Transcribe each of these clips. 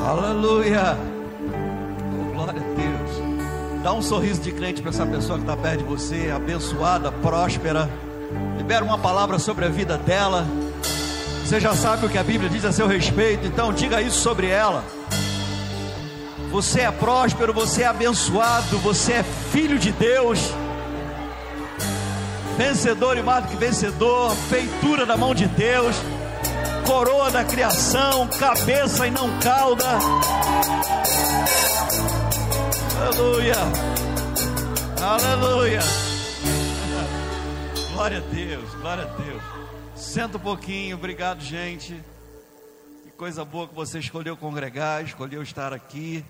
Aleluia. Oh, glória a Deus. Dá um sorriso de crente para essa pessoa que está perto de você, abençoada, próspera. Libera uma palavra sobre a vida dela. Você já sabe o que a Bíblia diz a seu respeito, então diga isso sobre ela. Você é próspero, você é abençoado, você é filho de Deus, vencedor e mais do que vencedor, feitura da mão de Deus coroa da criação, cabeça e não cauda. Aleluia. Aleluia. Glória a Deus, glória a Deus. Senta um pouquinho, obrigado, gente. Que coisa boa que você escolheu congregar, escolheu estar aqui.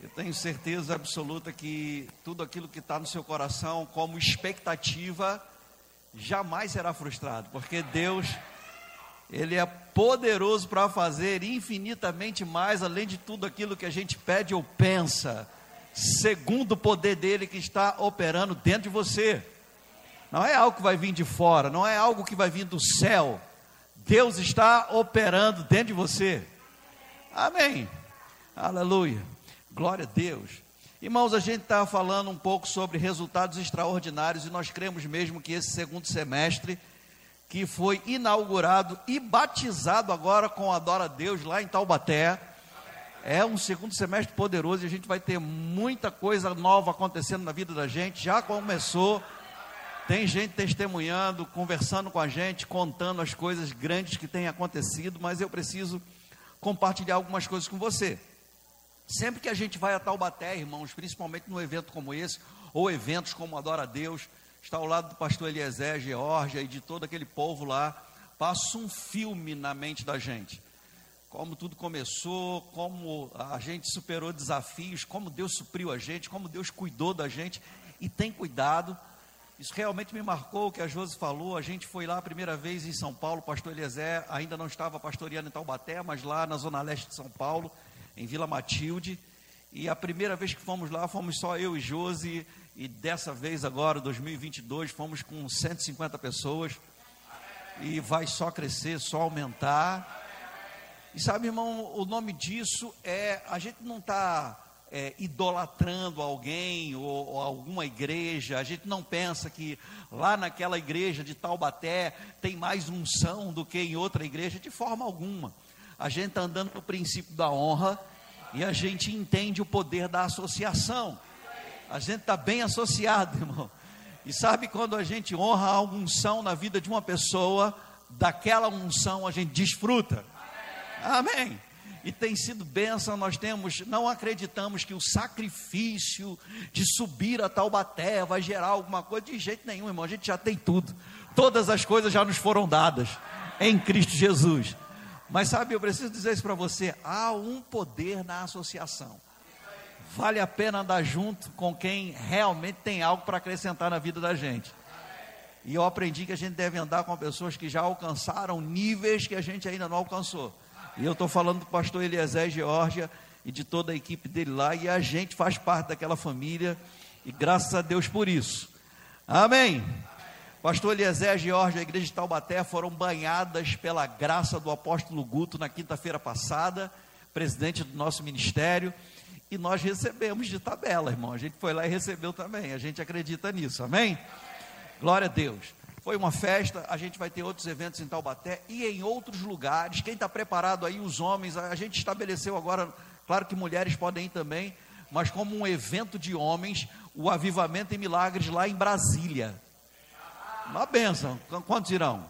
Eu tenho certeza absoluta que tudo aquilo que está no seu coração como expectativa jamais será frustrado, porque Deus ele é poderoso para fazer infinitamente mais, além de tudo aquilo que a gente pede ou pensa, segundo o poder dele que está operando dentro de você. Não é algo que vai vir de fora, não é algo que vai vir do céu. Deus está operando dentro de você. Amém. Aleluia. Glória a Deus. Irmãos, a gente está falando um pouco sobre resultados extraordinários e nós cremos mesmo que esse segundo semestre que foi inaugurado e batizado agora com Adora Deus lá em Taubaté. É um segundo semestre poderoso e a gente vai ter muita coisa nova acontecendo na vida da gente. Já começou, tem gente testemunhando, conversando com a gente, contando as coisas grandes que têm acontecido, mas eu preciso compartilhar algumas coisas com você. Sempre que a gente vai a Taubaté, irmãos, principalmente num evento como esse, ou eventos como Adora Deus, está ao lado do pastor Eliezer, Georgia e de todo aquele povo lá, passa um filme na mente da gente. Como tudo começou, como a gente superou desafios, como Deus supriu a gente, como Deus cuidou da gente e tem cuidado. Isso realmente me marcou o que a Josi falou. A gente foi lá a primeira vez em São Paulo, o pastor Eliezer ainda não estava pastoreando em Taubaté, mas lá na zona leste de São Paulo, em Vila Matilde. E a primeira vez que fomos lá, fomos só eu e Josi, e dessa vez agora, 2022, fomos com 150 pessoas. E vai só crescer, só aumentar. E sabe, irmão, o nome disso é. A gente não está é, idolatrando alguém ou, ou, alguma igreja. A gente não pensa que lá naquela igreja de Taubaté tem mais unção do que em outra igreja, de forma alguma. A gente está andando no princípio da honra e a gente entende o poder da associação. A gente está bem associado, irmão. E sabe quando a gente honra a unção na vida de uma pessoa, daquela unção a gente desfruta. Amém. E tem sido bênção, nós temos, não acreditamos que o sacrifício de subir a Taubaté vai gerar alguma coisa, de jeito nenhum, irmão, a gente já tem tudo. Todas as coisas já nos foram dadas em Cristo Jesus. Mas sabe, eu preciso dizer isso para você: há um poder na associação vale a pena andar junto com quem realmente tem algo para acrescentar na vida da gente. E eu aprendi que a gente deve andar com pessoas que já alcançaram níveis que a gente ainda não alcançou. E eu estou falando do pastor Eliezer Georgia e de toda a equipe dele lá, e a gente faz parte daquela família, e graças a Deus por isso. Amém. Pastor Eliezer Georgia e a igreja de Taubaté foram banhadas pela graça do apóstolo Guto na quinta-feira passada, presidente do nosso ministério. E nós recebemos de tabela, irmão. A gente foi lá e recebeu também. A gente acredita nisso, amém? Glória a Deus. Foi uma festa, a gente vai ter outros eventos em Taubaté e em outros lugares. Quem está preparado aí, os homens, a gente estabeleceu agora, claro que mulheres podem ir também, mas como um evento de homens, o Avivamento em Milagres lá em Brasília. Uma benção. Quantos irão?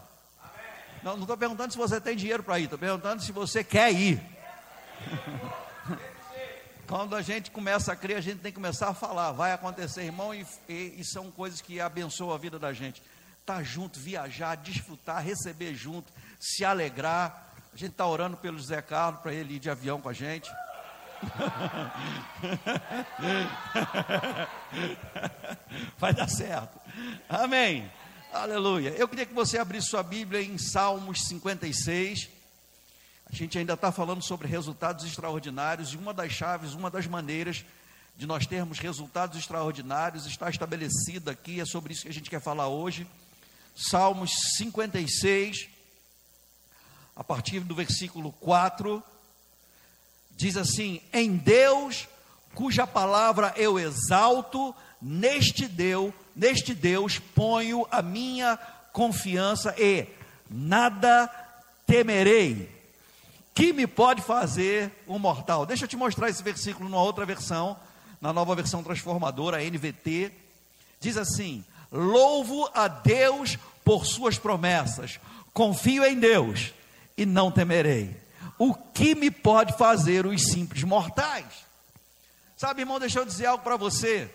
Não estou perguntando se você tem dinheiro para ir, estou perguntando se você quer ir. Quando a gente começa a crer, a gente tem que começar a falar. Vai acontecer, irmão, e, e, e são coisas que abençoam a vida da gente. Estar tá junto, viajar, desfrutar, receber junto, se alegrar. A gente está orando pelo Zé Carlos para ele ir de avião com a gente. Vai dar certo. Amém. Aleluia. Eu queria que você abrisse sua Bíblia em Salmos 56. A gente ainda está falando sobre resultados extraordinários e uma das chaves, uma das maneiras de nós termos resultados extraordinários está estabelecida aqui, é sobre isso que a gente quer falar hoje. Salmos 56, a partir do versículo 4, Diz assim: Em Deus, cuja palavra eu exalto, neste Deus, neste Deus ponho a minha confiança e nada temerei. Que me pode fazer um mortal? Deixa eu te mostrar esse versículo numa outra versão, na nova versão transformadora, NVT. Diz assim: Louvo a Deus por suas promessas, confio em Deus e não temerei. O que me pode fazer os simples mortais? Sabe, irmão, deixa eu dizer algo para você.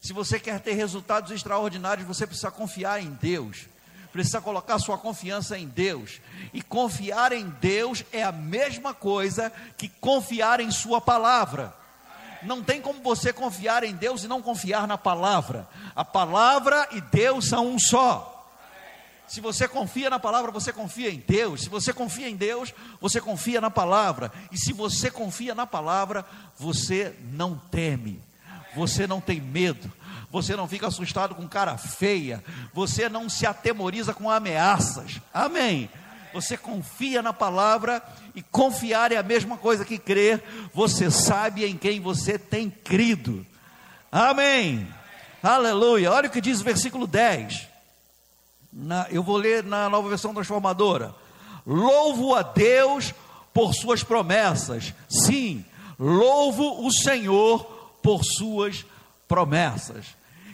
Se você quer ter resultados extraordinários, você precisa confiar em Deus. Precisa colocar sua confiança em Deus. E confiar em Deus é a mesma coisa que confiar em Sua palavra. Não tem como você confiar em Deus e não confiar na palavra. A palavra e Deus são um só. Se você confia na palavra, você confia em Deus. Se você confia em Deus, você confia na palavra. E se você confia na palavra, você não teme, você não tem medo, você não fica assustado com cara feia, você não se atemoriza com ameaças. Amém. Você confia na palavra e confiar é a mesma coisa que crer. Você sabe em quem você tem crido. Amém. Aleluia. Olha o que diz o versículo 10 na, eu vou ler na nova versão transformadora. Louvo a Deus por suas promessas. Sim, louvo o Senhor por suas promessas.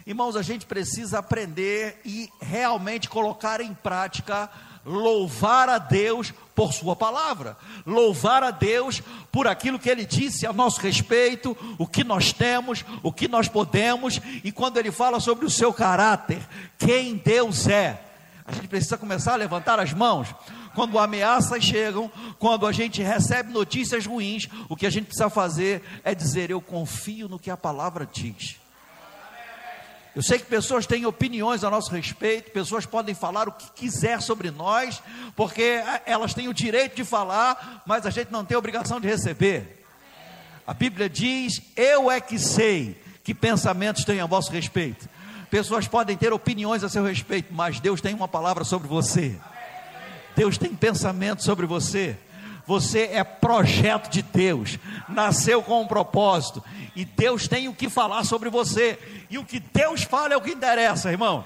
Irmãos, a gente precisa aprender e realmente colocar em prática louvar a Deus por Sua palavra, louvar a Deus por aquilo que Ele disse a nosso respeito, o que nós temos, o que nós podemos, e quando Ele fala sobre o seu caráter, quem Deus é, a gente precisa começar a levantar as mãos. Quando ameaças chegam, quando a gente recebe notícias ruins, o que a gente precisa fazer é dizer: Eu confio no que a palavra diz. Eu sei que pessoas têm opiniões a nosso respeito, pessoas podem falar o que quiser sobre nós, porque elas têm o direito de falar, mas a gente não tem a obrigação de receber. A Bíblia diz: Eu é que sei que pensamentos têm a vosso respeito. Pessoas podem ter opiniões a seu respeito, mas Deus tem uma palavra sobre você. Deus tem pensamento sobre você. Você é projeto de Deus, nasceu com um propósito, e Deus tem o que falar sobre você, e o que Deus fala é o que interessa, irmão.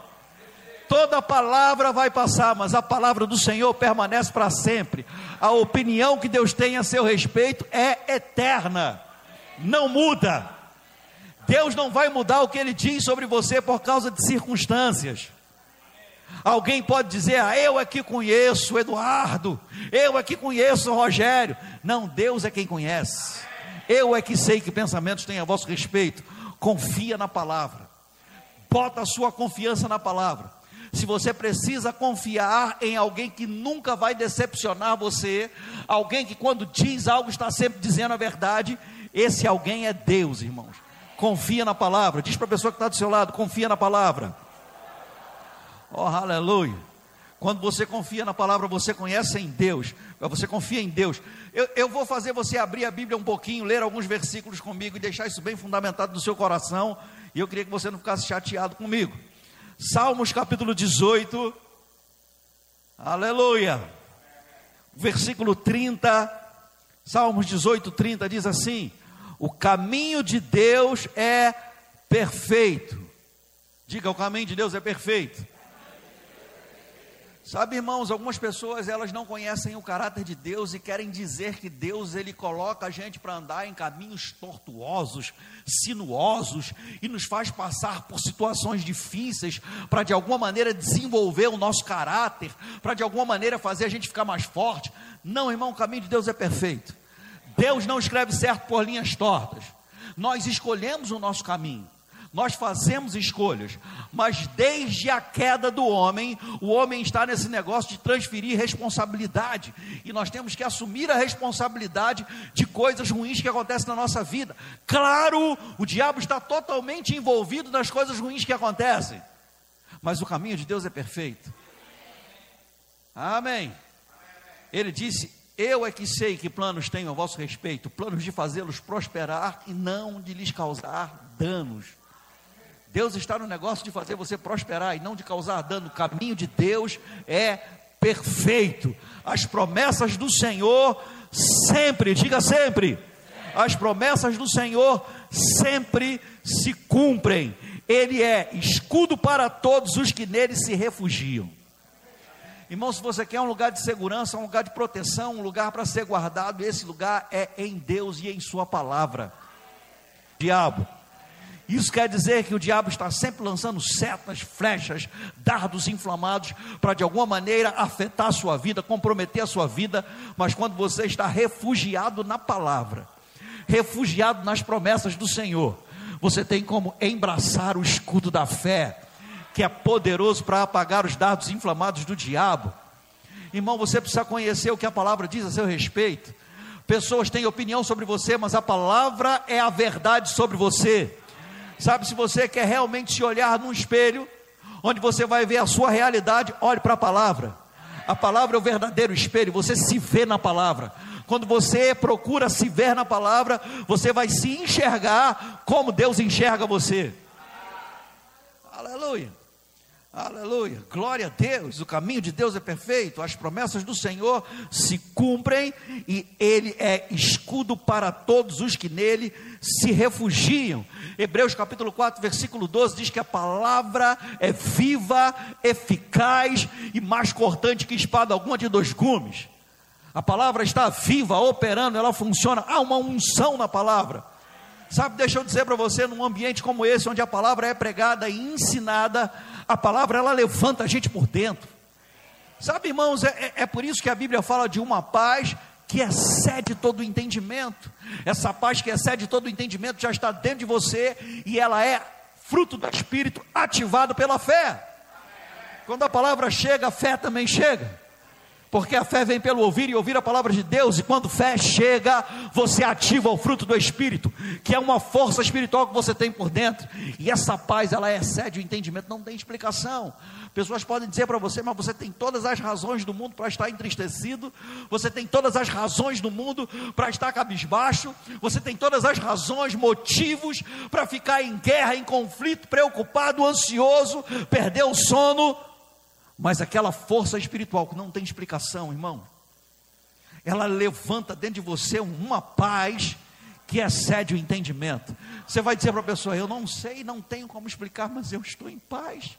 Toda palavra vai passar, mas a palavra do Senhor permanece para sempre. A opinião que Deus tem a seu respeito é eterna, não muda. Deus não vai mudar o que ele diz sobre você por causa de circunstâncias. Alguém pode dizer, ah, eu é que conheço o Eduardo, eu é que conheço o Rogério. Não, Deus é quem conhece. Eu é que sei que pensamentos têm a vosso respeito. Confia na palavra. Bota a sua confiança na palavra. Se você precisa confiar em alguém que nunca vai decepcionar você, alguém que quando diz algo está sempre dizendo a verdade, esse alguém é Deus, irmãos. Confia na palavra. Diz para a pessoa que está do seu lado: confia na palavra. Oh, aleluia. Quando você confia na palavra, você conhece em Deus, você confia em Deus. Eu, eu, vou fazer você abrir a Bíblia um pouquinho, ler alguns versículos comigo e deixar isso bem fundamentado no seu coração. E eu queria que você não ficasse chateado comigo. Salmos capítulo 18, aleluia. Versículo 30, Salmos 18, 30 diz assim: o caminho de Deus é perfeito. Diga, o caminho de Deus é perfeito. Sabe, irmãos, algumas pessoas elas não conhecem o caráter de Deus e querem dizer que Deus ele coloca a gente para andar em caminhos tortuosos, sinuosos e nos faz passar por situações difíceis para de alguma maneira desenvolver o nosso caráter, para de alguma maneira fazer a gente ficar mais forte. Não, irmão, o caminho de Deus é perfeito. Deus não escreve certo por linhas tortas. Nós escolhemos o nosso caminho. Nós fazemos escolhas, mas desde a queda do homem, o homem está nesse negócio de transferir responsabilidade, e nós temos que assumir a responsabilidade de coisas ruins que acontecem na nossa vida. Claro, o diabo está totalmente envolvido nas coisas ruins que acontecem, mas o caminho de Deus é perfeito. Amém. Ele disse: eu é que sei que planos tenho a vosso respeito, planos de fazê-los prosperar e não de lhes causar danos. Deus está no negócio de fazer você prosperar e não de causar dano. O caminho de Deus é perfeito. As promessas do Senhor sempre, diga sempre, As promessas do Senhor sempre se cumprem. Ele é escudo para todos os que nele se refugiam. Irmão, se você quer um lugar de segurança, um lugar de proteção, um lugar para ser guardado, esse lugar é em Deus e em Sua palavra. Diabo. Isso quer dizer que o diabo está sempre lançando setas, flechas, dardos inflamados para de alguma maneira afetar a sua vida, comprometer a sua vida, mas quando você está refugiado na palavra, refugiado nas promessas do Senhor, você tem como embraçar o escudo da fé, que é poderoso para apagar os dardos inflamados do diabo. Irmão, você precisa conhecer o que a palavra diz a seu respeito. Pessoas têm opinião sobre você, mas a palavra é a verdade sobre você. Sabe, se você quer realmente se olhar num espelho, onde você vai ver a sua realidade, olhe para a palavra. A palavra é o verdadeiro espelho, você se vê na palavra. Quando você procura se ver na palavra, você vai se enxergar como Deus enxerga você. Aleluia. Aleluia, glória a Deus. O caminho de Deus é perfeito, as promessas do Senhor se cumprem e Ele é escudo para todos os que nele se refugiam. Hebreus capítulo 4, versículo 12 diz que a palavra é viva, eficaz e mais cortante que espada alguma de dois gumes. A palavra está viva, operando, ela funciona. Há uma unção na palavra. Sabe, deixa eu dizer para você, num ambiente como esse, onde a palavra é pregada e ensinada, a palavra ela levanta a gente por dentro. Sabe, irmãos, é, é, é por isso que a Bíblia fala de uma paz que excede todo o entendimento. Essa paz que excede todo o entendimento já está dentro de você e ela é fruto do Espírito ativado pela fé. Quando a palavra chega, a fé também chega porque a fé vem pelo ouvir e ouvir a palavra de Deus, e quando fé chega, você ativa o fruto do Espírito, que é uma força espiritual que você tem por dentro, e essa paz, ela excede o entendimento, não tem explicação. Pessoas podem dizer para você, mas você tem todas as razões do mundo para estar entristecido, você tem todas as razões do mundo para estar cabisbaixo, você tem todas as razões, motivos para ficar em guerra, em conflito, preocupado, ansioso, perder o sono mas aquela força espiritual que não tem explicação, irmão, ela levanta dentro de você uma paz que excede o entendimento. Você vai dizer para a pessoa: Eu não sei, não tenho como explicar, mas eu estou em paz.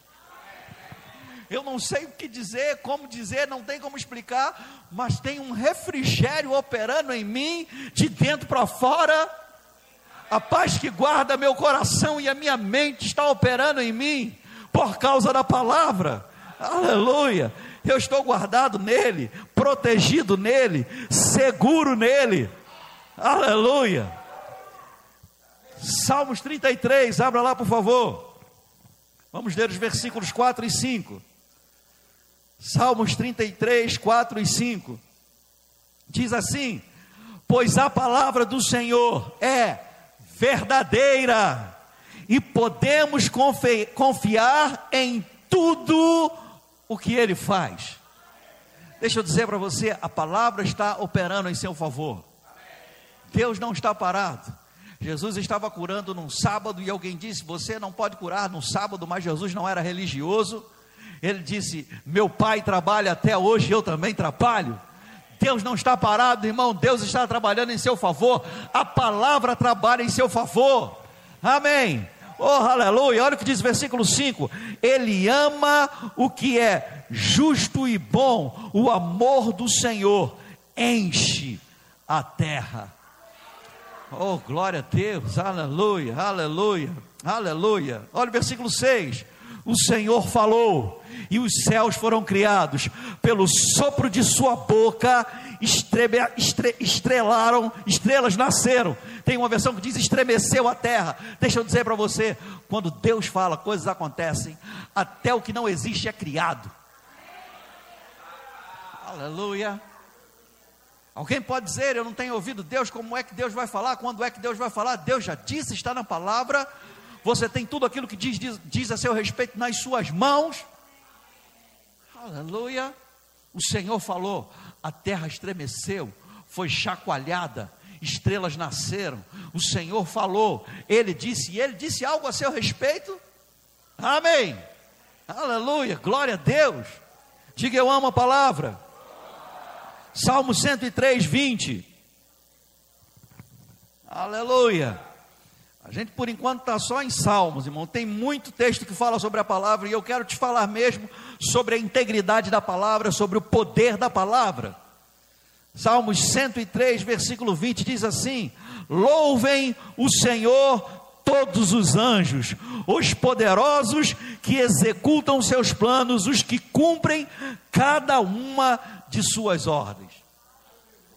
Eu não sei o que dizer, como dizer, não tem como explicar, mas tem um refrigério operando em mim, de dentro para fora. A paz que guarda meu coração e a minha mente está operando em mim, por causa da palavra. Aleluia. Eu estou guardado nele, protegido nele, seguro nele. Aleluia. Salmos 33, abra lá por favor. Vamos ler os versículos 4 e 5. Salmos 33, 4 e 5. Diz assim: Pois a palavra do Senhor é verdadeira, e podemos confiar em tudo o que ele faz. Deixa eu dizer para você, a palavra está operando em seu favor. Deus não está parado. Jesus estava curando num sábado e alguém disse: Você não pode curar no sábado, mas Jesus não era religioso. Ele disse: Meu pai trabalha até hoje, eu também trabalho. Deus não está parado, irmão. Deus está trabalhando em seu favor. A palavra trabalha em seu favor. Amém. Oh, aleluia. Olha o que diz versículo 5: Ele ama o que é justo e bom, o amor do Senhor enche a terra. Oh, glória a Deus, aleluia, aleluia, aleluia. Olha o versículo 6: O Senhor falou, e os céus foram criados, pelo sopro de Sua boca, estrebe, estre, estrelaram, estrelas nasceram tem uma versão que diz estremeceu a terra. Deixa eu dizer para você: quando Deus fala, coisas acontecem, até o que não existe é criado. Aleluia. Alguém pode dizer, eu não tenho ouvido Deus, como é que Deus vai falar? Quando é que Deus vai falar? Deus já disse, está na palavra. Você tem tudo aquilo que diz, diz, diz a seu respeito nas suas mãos. Aleluia. O Senhor falou, a terra estremeceu, foi chacoalhada, estrelas nasceram, o Senhor falou, Ele disse, e Ele disse algo a seu respeito? Amém. Aleluia, glória a Deus. Diga eu amo a palavra. Salmo 103, 20. Aleluia. A gente por enquanto está só em Salmos, irmão. Tem muito texto que fala sobre a palavra e eu quero te falar mesmo sobre a integridade da palavra, sobre o poder da palavra. Salmos 103, versículo 20 diz assim: Louvem o Senhor todos os anjos, os poderosos que executam seus planos, os que cumprem cada uma de suas ordens.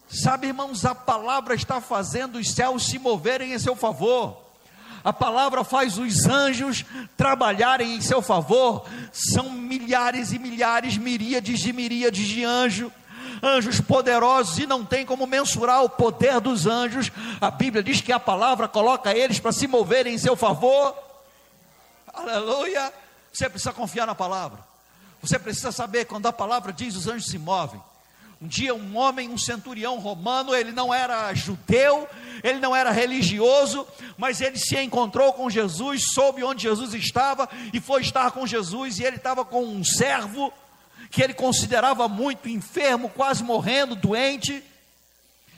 Sabe, irmãos, a palavra está fazendo os céus se moverem em seu favor a palavra faz os anjos trabalharem em seu favor. São milhares e milhares, miríades de miríades de anjos anjos poderosos e não tem como mensurar o poder dos anjos. A Bíblia diz que a palavra coloca eles para se moverem em seu favor. Aleluia! Você precisa confiar na palavra. Você precisa saber quando a palavra diz os anjos se movem. Um dia, um homem, um centurião romano, ele não era judeu, ele não era religioso, mas ele se encontrou com Jesus, soube onde Jesus estava e foi estar com Jesus. E ele estava com um servo que ele considerava muito enfermo, quase morrendo, doente.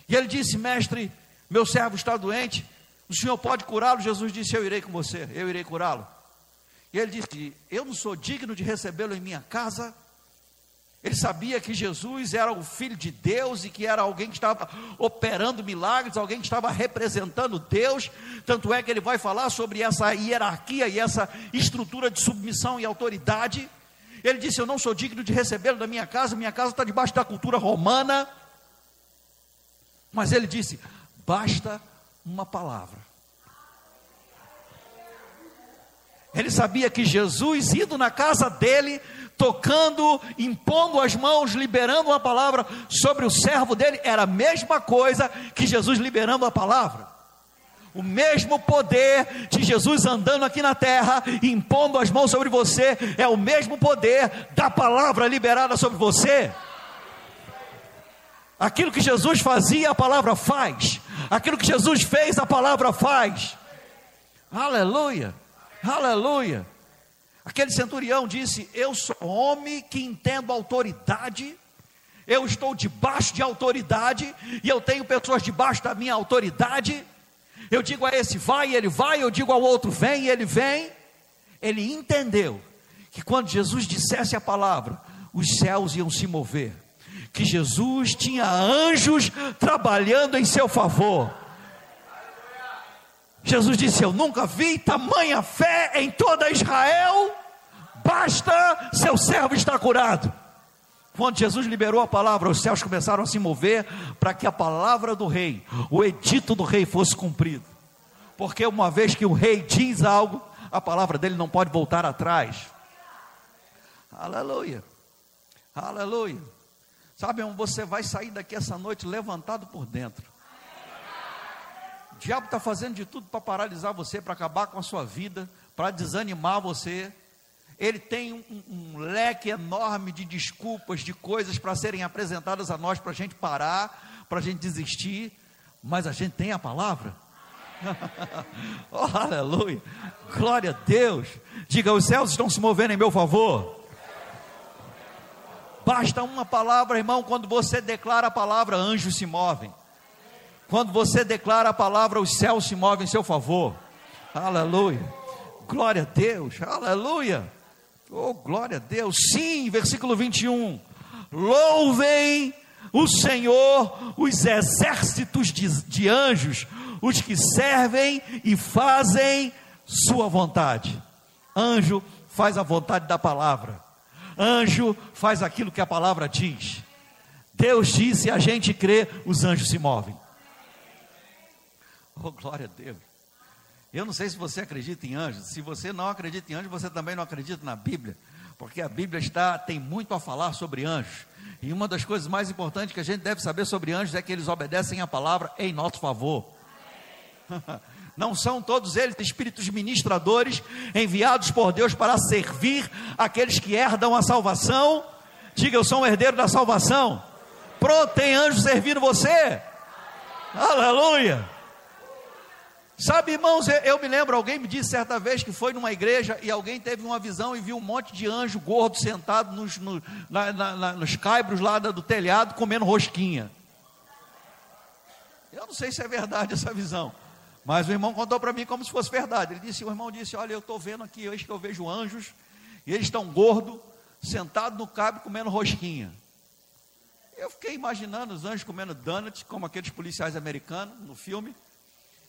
E ele disse: Mestre, meu servo está doente, o senhor pode curá-lo? Jesus disse: Eu irei com você, eu irei curá-lo. E ele disse: Eu não sou digno de recebê-lo em minha casa. Ele sabia que Jesus era o Filho de Deus e que era alguém que estava operando milagres, alguém que estava representando Deus. Tanto é que ele vai falar sobre essa hierarquia e essa estrutura de submissão e autoridade. Ele disse: Eu não sou digno de recebê-lo na minha casa, minha casa está debaixo da cultura romana. Mas ele disse: Basta uma palavra. Ele sabia que Jesus, indo na casa dele, tocando, impondo as mãos, liberando uma palavra sobre o servo dele, era a mesma coisa que Jesus liberando a palavra. O mesmo poder de Jesus andando aqui na terra, impondo as mãos sobre você, é o mesmo poder da palavra liberada sobre você. Aquilo que Jesus fazia, a palavra faz. Aquilo que Jesus fez, a palavra faz. Aleluia, aleluia. Aquele centurião disse: Eu sou homem que entendo autoridade, eu estou debaixo de autoridade, e eu tenho pessoas debaixo da minha autoridade. Eu digo a esse vai, ele vai, eu digo ao outro vem, ele vem. Ele entendeu que quando Jesus dissesse a palavra, os céus iam se mover, que Jesus tinha anjos trabalhando em seu favor. Jesus disse: Eu nunca vi tamanha fé em toda Israel, basta seu servo estar curado. Quando Jesus liberou a palavra, os céus começaram a se mover para que a palavra do rei, o edito do rei fosse cumprido. Porque uma vez que o rei diz algo, a palavra dele não pode voltar atrás. Aleluia. Aleluia. Sabe, você vai sair daqui essa noite levantado por dentro. Diabo está fazendo de tudo para paralisar você, para acabar com a sua vida, para desanimar você. Ele tem um, um, leque enorme de desculpas, de coisas para serem apresentadas a nós, para a gente parar, para a gente desistir, mas a gente tem a palavra. oh, aleluia, glória a Deus. Diga: os céus estão se movendo em meu favor. Basta uma palavra, irmão, quando você declara a palavra, anjos se movem. Quando você declara a palavra, os céus se movem em seu favor. Aleluia. Glória a Deus. Aleluia. Oh, glória a Deus. Sim, versículo 21. Louvem o Senhor, os exércitos de, de anjos, os que servem e fazem sua vontade. Anjo faz a vontade da palavra. Anjo faz aquilo que a palavra diz. Deus disse, a gente crê, os anjos se movem. Oh, glória a Deus. Eu não sei se você acredita em anjos. Se você não acredita em anjos, você também não acredita na Bíblia, porque a Bíblia está tem muito a falar sobre anjos. E uma das coisas mais importantes que a gente deve saber sobre anjos é que eles obedecem a palavra em nosso favor. Não são todos eles espíritos ministradores enviados por Deus para servir aqueles que herdam a salvação? Diga, eu sou um herdeiro da salvação. Pronto, tem anjo servindo você. Aleluia. Sabe, irmãos, eu me lembro, alguém me disse certa vez que foi numa igreja e alguém teve uma visão e viu um monte de anjo gordo sentado nos, no, na, na, nos caibros lá do telhado comendo rosquinha. Eu não sei se é verdade essa visão. Mas o irmão contou para mim como se fosse verdade. Ele disse, o irmão disse, olha, eu estou vendo aqui, hoje que eu vejo anjos, e eles estão gordos, sentados no cabo comendo rosquinha. Eu fiquei imaginando os anjos comendo donuts, como aqueles policiais americanos no filme.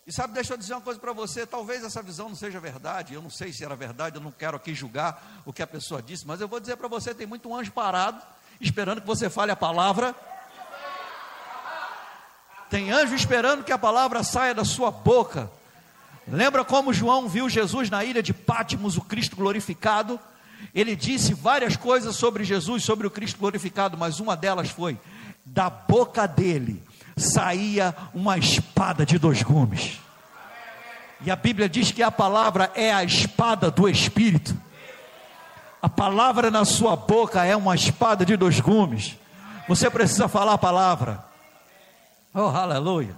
E sabe, deixa eu dizer uma coisa para você: talvez essa visão não seja verdade, eu não sei se era verdade, eu não quero aqui julgar o que a pessoa disse, mas eu vou dizer para você: tem muito anjo parado, esperando que você fale a palavra. Tem anjo esperando que a palavra saia da sua boca. Lembra como João viu Jesus na ilha de Pátimos, o Cristo glorificado? Ele disse várias coisas sobre Jesus, sobre o Cristo glorificado, mas uma delas foi: da boca dele saía uma espada de dois gumes. E a Bíblia diz que a palavra é a espada do Espírito. A palavra na sua boca é uma espada de dois gumes. Você precisa falar a palavra. Oh, aleluia.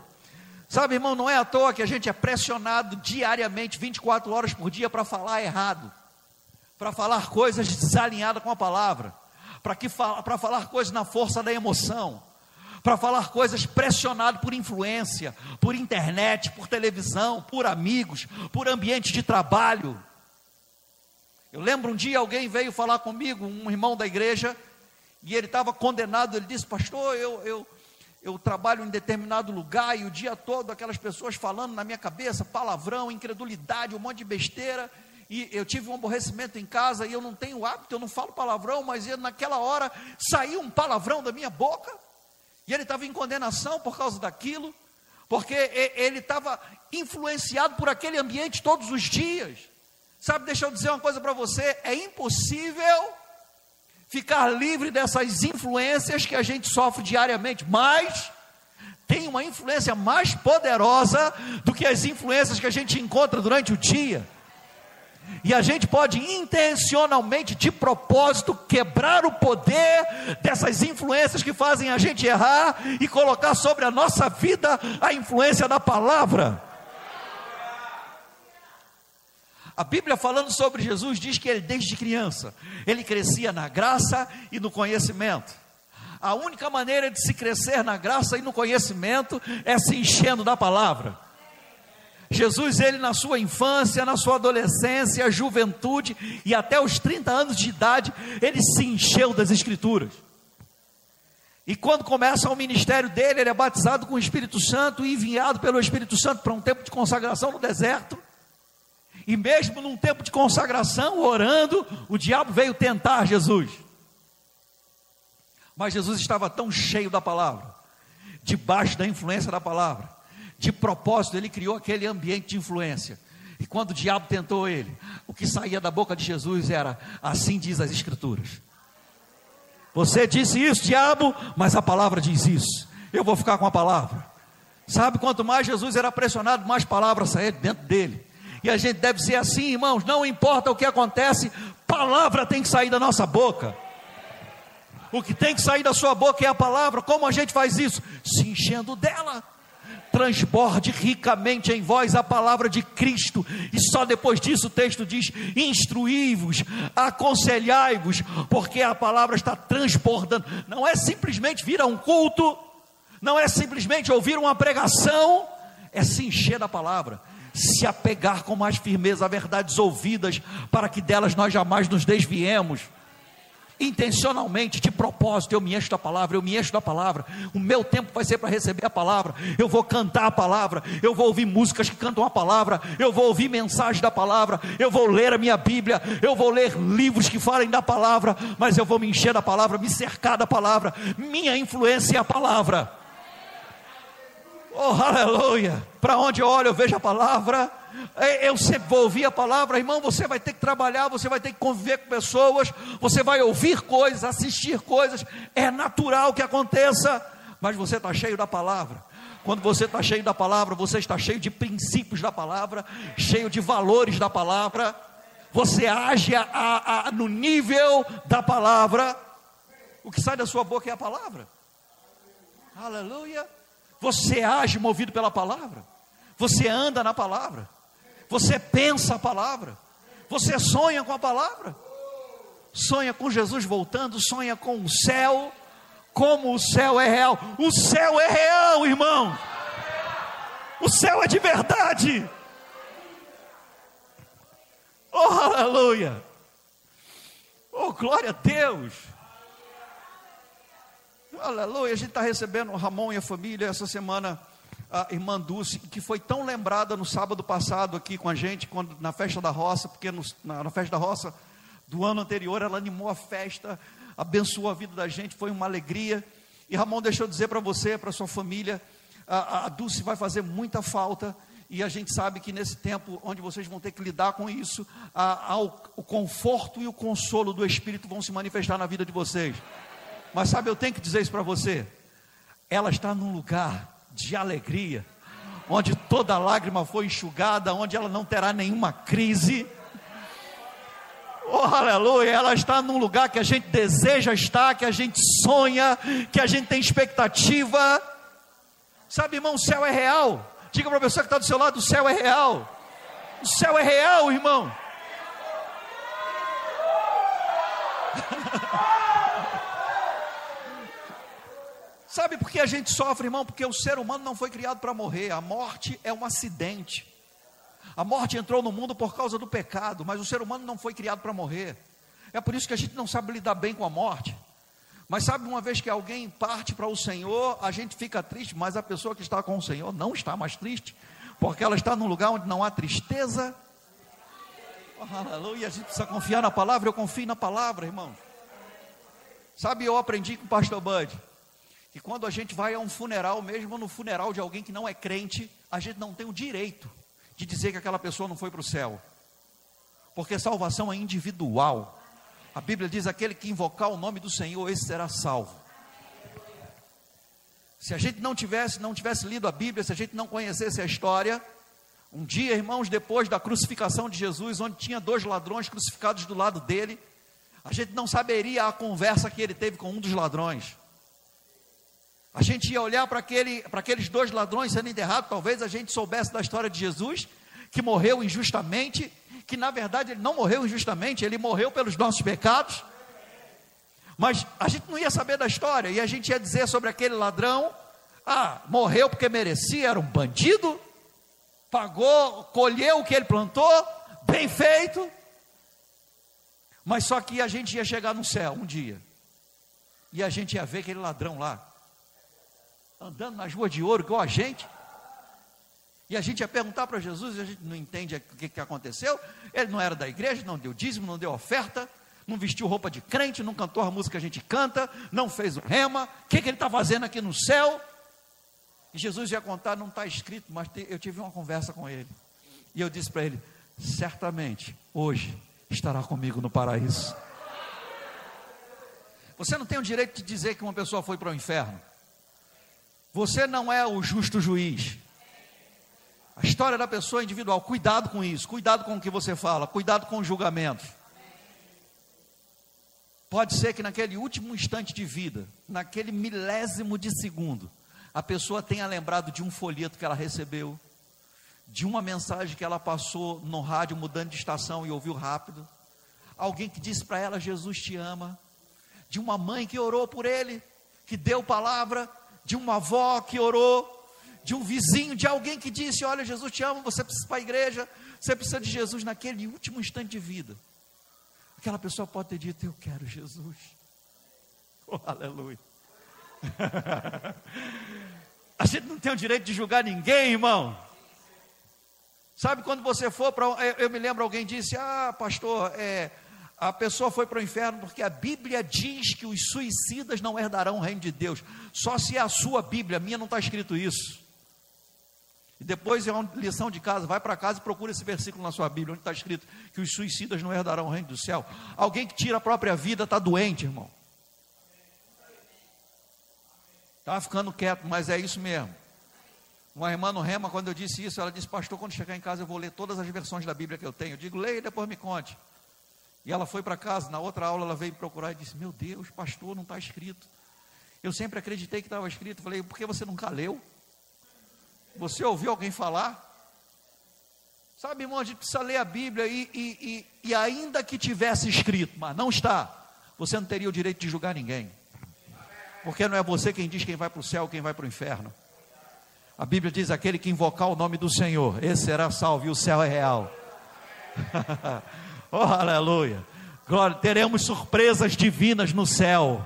Sabe, irmão, não é à toa que a gente é pressionado diariamente, 24 horas por dia, para falar errado, para falar coisas desalinhadas com a palavra, para falar coisas na força da emoção, para falar coisas pressionado por influência, por internet, por televisão, por amigos, por ambiente de trabalho. Eu lembro um dia alguém veio falar comigo, um irmão da igreja, e ele estava condenado. Ele disse: Pastor, eu, eu, eu trabalho em determinado lugar e o dia todo aquelas pessoas falando na minha cabeça, palavrão, incredulidade, um monte de besteira. E eu tive um aborrecimento em casa e eu não tenho hábito, eu não falo palavrão, mas naquela hora saiu um palavrão da minha boca. E ele estava em condenação por causa daquilo, porque ele estava influenciado por aquele ambiente todos os dias. Sabe, deixa eu dizer uma coisa para você: é impossível ficar livre dessas influências que a gente sofre diariamente, mas tem uma influência mais poderosa do que as influências que a gente encontra durante o dia. E a gente pode intencionalmente, de propósito, quebrar o poder dessas influências que fazem a gente errar e colocar sobre a nossa vida a influência da palavra. A Bíblia falando sobre Jesus diz que ele desde criança, ele crescia na graça e no conhecimento. A única maneira de se crescer na graça e no conhecimento é se enchendo da palavra. Jesus, ele na sua infância, na sua adolescência, juventude e até os 30 anos de idade, ele se encheu das Escrituras. E quando começa o ministério dele, ele é batizado com o Espírito Santo e enviado pelo Espírito Santo para um tempo de consagração no deserto. E mesmo num tempo de consagração, orando, o diabo veio tentar Jesus. Mas Jesus estava tão cheio da palavra, debaixo da influência da palavra, de propósito, ele criou aquele ambiente de influência. E quando o diabo tentou ele, o que saía da boca de Jesus era: Assim diz as Escrituras. Você disse isso, diabo, mas a palavra diz isso. Eu vou ficar com a palavra. Sabe, quanto mais Jesus era pressionado, mais palavras saíram dentro dele. E a gente deve ser assim, irmãos, não importa o que acontece, palavra tem que sair da nossa boca. O que tem que sair da sua boca é a palavra. Como a gente faz isso? Se enchendo dela transborde ricamente em vós a palavra de Cristo, e só depois disso o texto diz: instruí-vos, aconselhai-vos, porque a palavra está transbordando, não é simplesmente vir a um culto, não é simplesmente ouvir uma pregação, é se encher da palavra, se apegar com mais firmeza a verdades ouvidas, para que delas nós jamais nos desviemos intencionalmente, de propósito, eu me encho da palavra, eu me encho da palavra. O meu tempo vai ser para receber a palavra. Eu vou cantar a palavra, eu vou ouvir músicas que cantam a palavra, eu vou ouvir mensagens da palavra, eu vou ler a minha Bíblia, eu vou ler livros que falem da palavra, mas eu vou me encher da palavra, me cercar da palavra. Minha influência é a palavra. Oh, aleluia! Para onde eu olho, eu vejo a palavra é, eu sempre vou ouvir a palavra, irmão. Você vai ter que trabalhar, você vai ter que conviver com pessoas, você vai ouvir coisas, assistir coisas. É natural que aconteça, mas você está cheio da palavra. Quando você está cheio da palavra, você está cheio de princípios da palavra, cheio de valores da palavra. Você age a, a, a, no nível da palavra. O que sai da sua boca é a palavra. Aleluia. Você age movido pela palavra. Você anda na palavra. Você pensa a palavra. Você sonha com a palavra. Sonha com Jesus voltando, sonha com o céu. Como o céu é real. O céu é real, irmão. O céu é de verdade. Oh, aleluia. Oh, glória a Deus. Aleluia. A gente está recebendo o Ramon e a família essa semana. A irmã Dulce, que foi tão lembrada no sábado passado aqui com a gente, quando, na festa da roça, porque no, na, na festa da roça do ano anterior ela animou a festa, abençoou a vida da gente, foi uma alegria. E Ramon deixou dizer para você, para sua família, a, a Dulce vai fazer muita falta e a gente sabe que nesse tempo onde vocês vão ter que lidar com isso, a, a, o, o conforto e o consolo do Espírito vão se manifestar na vida de vocês. Mas sabe, eu tenho que dizer isso para você. Ela está num lugar de alegria, onde toda lágrima foi enxugada, onde ela não terá nenhuma crise. Oh, aleluia, ela está num lugar que a gente deseja estar, que a gente sonha, que a gente tem expectativa. Sabe, irmão, o céu é real. Diga para a pessoa que está do seu lado: o céu é real. O céu é real, irmão. Sabe por que a gente sofre, irmão? Porque o ser humano não foi criado para morrer. A morte é um acidente. A morte entrou no mundo por causa do pecado, mas o ser humano não foi criado para morrer. É por isso que a gente não sabe lidar bem com a morte. Mas sabe, uma vez que alguém parte para o Senhor, a gente fica triste, mas a pessoa que está com o Senhor não está mais triste, porque ela está num lugar onde não há tristeza. Oh, aleluia, a gente precisa confiar na palavra, eu confio na palavra, irmão. Sabe, eu aprendi com o pastor Bud, que quando a gente vai a um funeral, mesmo no funeral de alguém que não é crente, a gente não tem o direito de dizer que aquela pessoa não foi para o céu, porque salvação é individual. A Bíblia diz: aquele que invocar o nome do Senhor, esse será salvo. Se a gente não tivesse, não tivesse lido a Bíblia, se a gente não conhecesse a história, um dia, irmãos, depois da crucificação de Jesus, onde tinha dois ladrões crucificados do lado dele, a gente não saberia a conversa que ele teve com um dos ladrões. A gente ia olhar para aquele, aqueles dois ladrões sendo enterrados, talvez a gente soubesse da história de Jesus, que morreu injustamente que na verdade ele não morreu injustamente, ele morreu pelos nossos pecados. Mas a gente não ia saber da história, e a gente ia dizer sobre aquele ladrão: ah, morreu porque merecia, era um bandido, pagou, colheu o que ele plantou, bem feito. Mas só que a gente ia chegar no céu um dia, e a gente ia ver aquele ladrão lá, andando nas ruas de ouro, igual a gente, e a gente ia perguntar para Jesus, e a gente não entende o que, que aconteceu. Ele não era da igreja, não deu dízimo, não deu oferta, não vestiu roupa de crente, não cantou a música que a gente canta, não fez o rema. O que, que ele está fazendo aqui no céu? E Jesus ia contar, não está escrito, mas eu tive uma conversa com ele. E eu disse para ele: certamente, hoje estará comigo no paraíso. Você não tem o direito de dizer que uma pessoa foi para o inferno. Você não é o justo juiz. A história da pessoa individual, cuidado com isso, cuidado com o que você fala, cuidado com o julgamento. Pode ser que naquele último instante de vida, naquele milésimo de segundo, a pessoa tenha lembrado de um folheto que ela recebeu, de uma mensagem que ela passou no rádio mudando de estação e ouviu rápido, alguém que disse para ela: Jesus te ama, de uma mãe que orou por ele, que deu palavra, de uma avó que orou, de um vizinho, de alguém que disse: Olha, Jesus te ama, você precisa ir para a igreja, você precisa de Jesus naquele último instante de vida. Aquela pessoa pode ter dito: Eu quero Jesus. Oh, aleluia. a gente não tem o direito de julgar ninguém, irmão. Sabe quando você for para. Eu, eu, me lembro, alguém disse: Ah, pastor, é, a pessoa foi para o inferno porque a Bíblia diz que os suicidas não herdarão o reino de Deus. Só se é a sua Bíblia, a minha não está escrito isso. E depois é uma lição de casa, vai para casa e procura esse versículo na sua Bíblia, onde está escrito que os suicidas não herdarão o reino do céu. Alguém que tira a própria vida está doente, irmão. Estava ficando quieto, mas é isso mesmo. Uma irmã no Rema, quando eu disse isso, ela disse, pastor, quando chegar em casa eu vou ler todas as versões da Bíblia que eu tenho. Eu digo, leia e depois me conte. E ela foi para casa, na outra aula ela veio me procurar e disse, meu Deus, pastor, não está escrito. Eu sempre acreditei que estava escrito. Falei, por que você nunca leu? Você ouviu alguém falar? Sabe, irmão, a gente precisa ler a Bíblia e, e, e, e, ainda que tivesse escrito, mas não está, você não teria o direito de julgar ninguém. Porque não é você quem diz quem vai para o céu, quem vai para o inferno. A Bíblia diz: aquele que invocar o nome do Senhor, esse será salvo e o céu é real. oh, aleluia. Glória, teremos surpresas divinas no céu.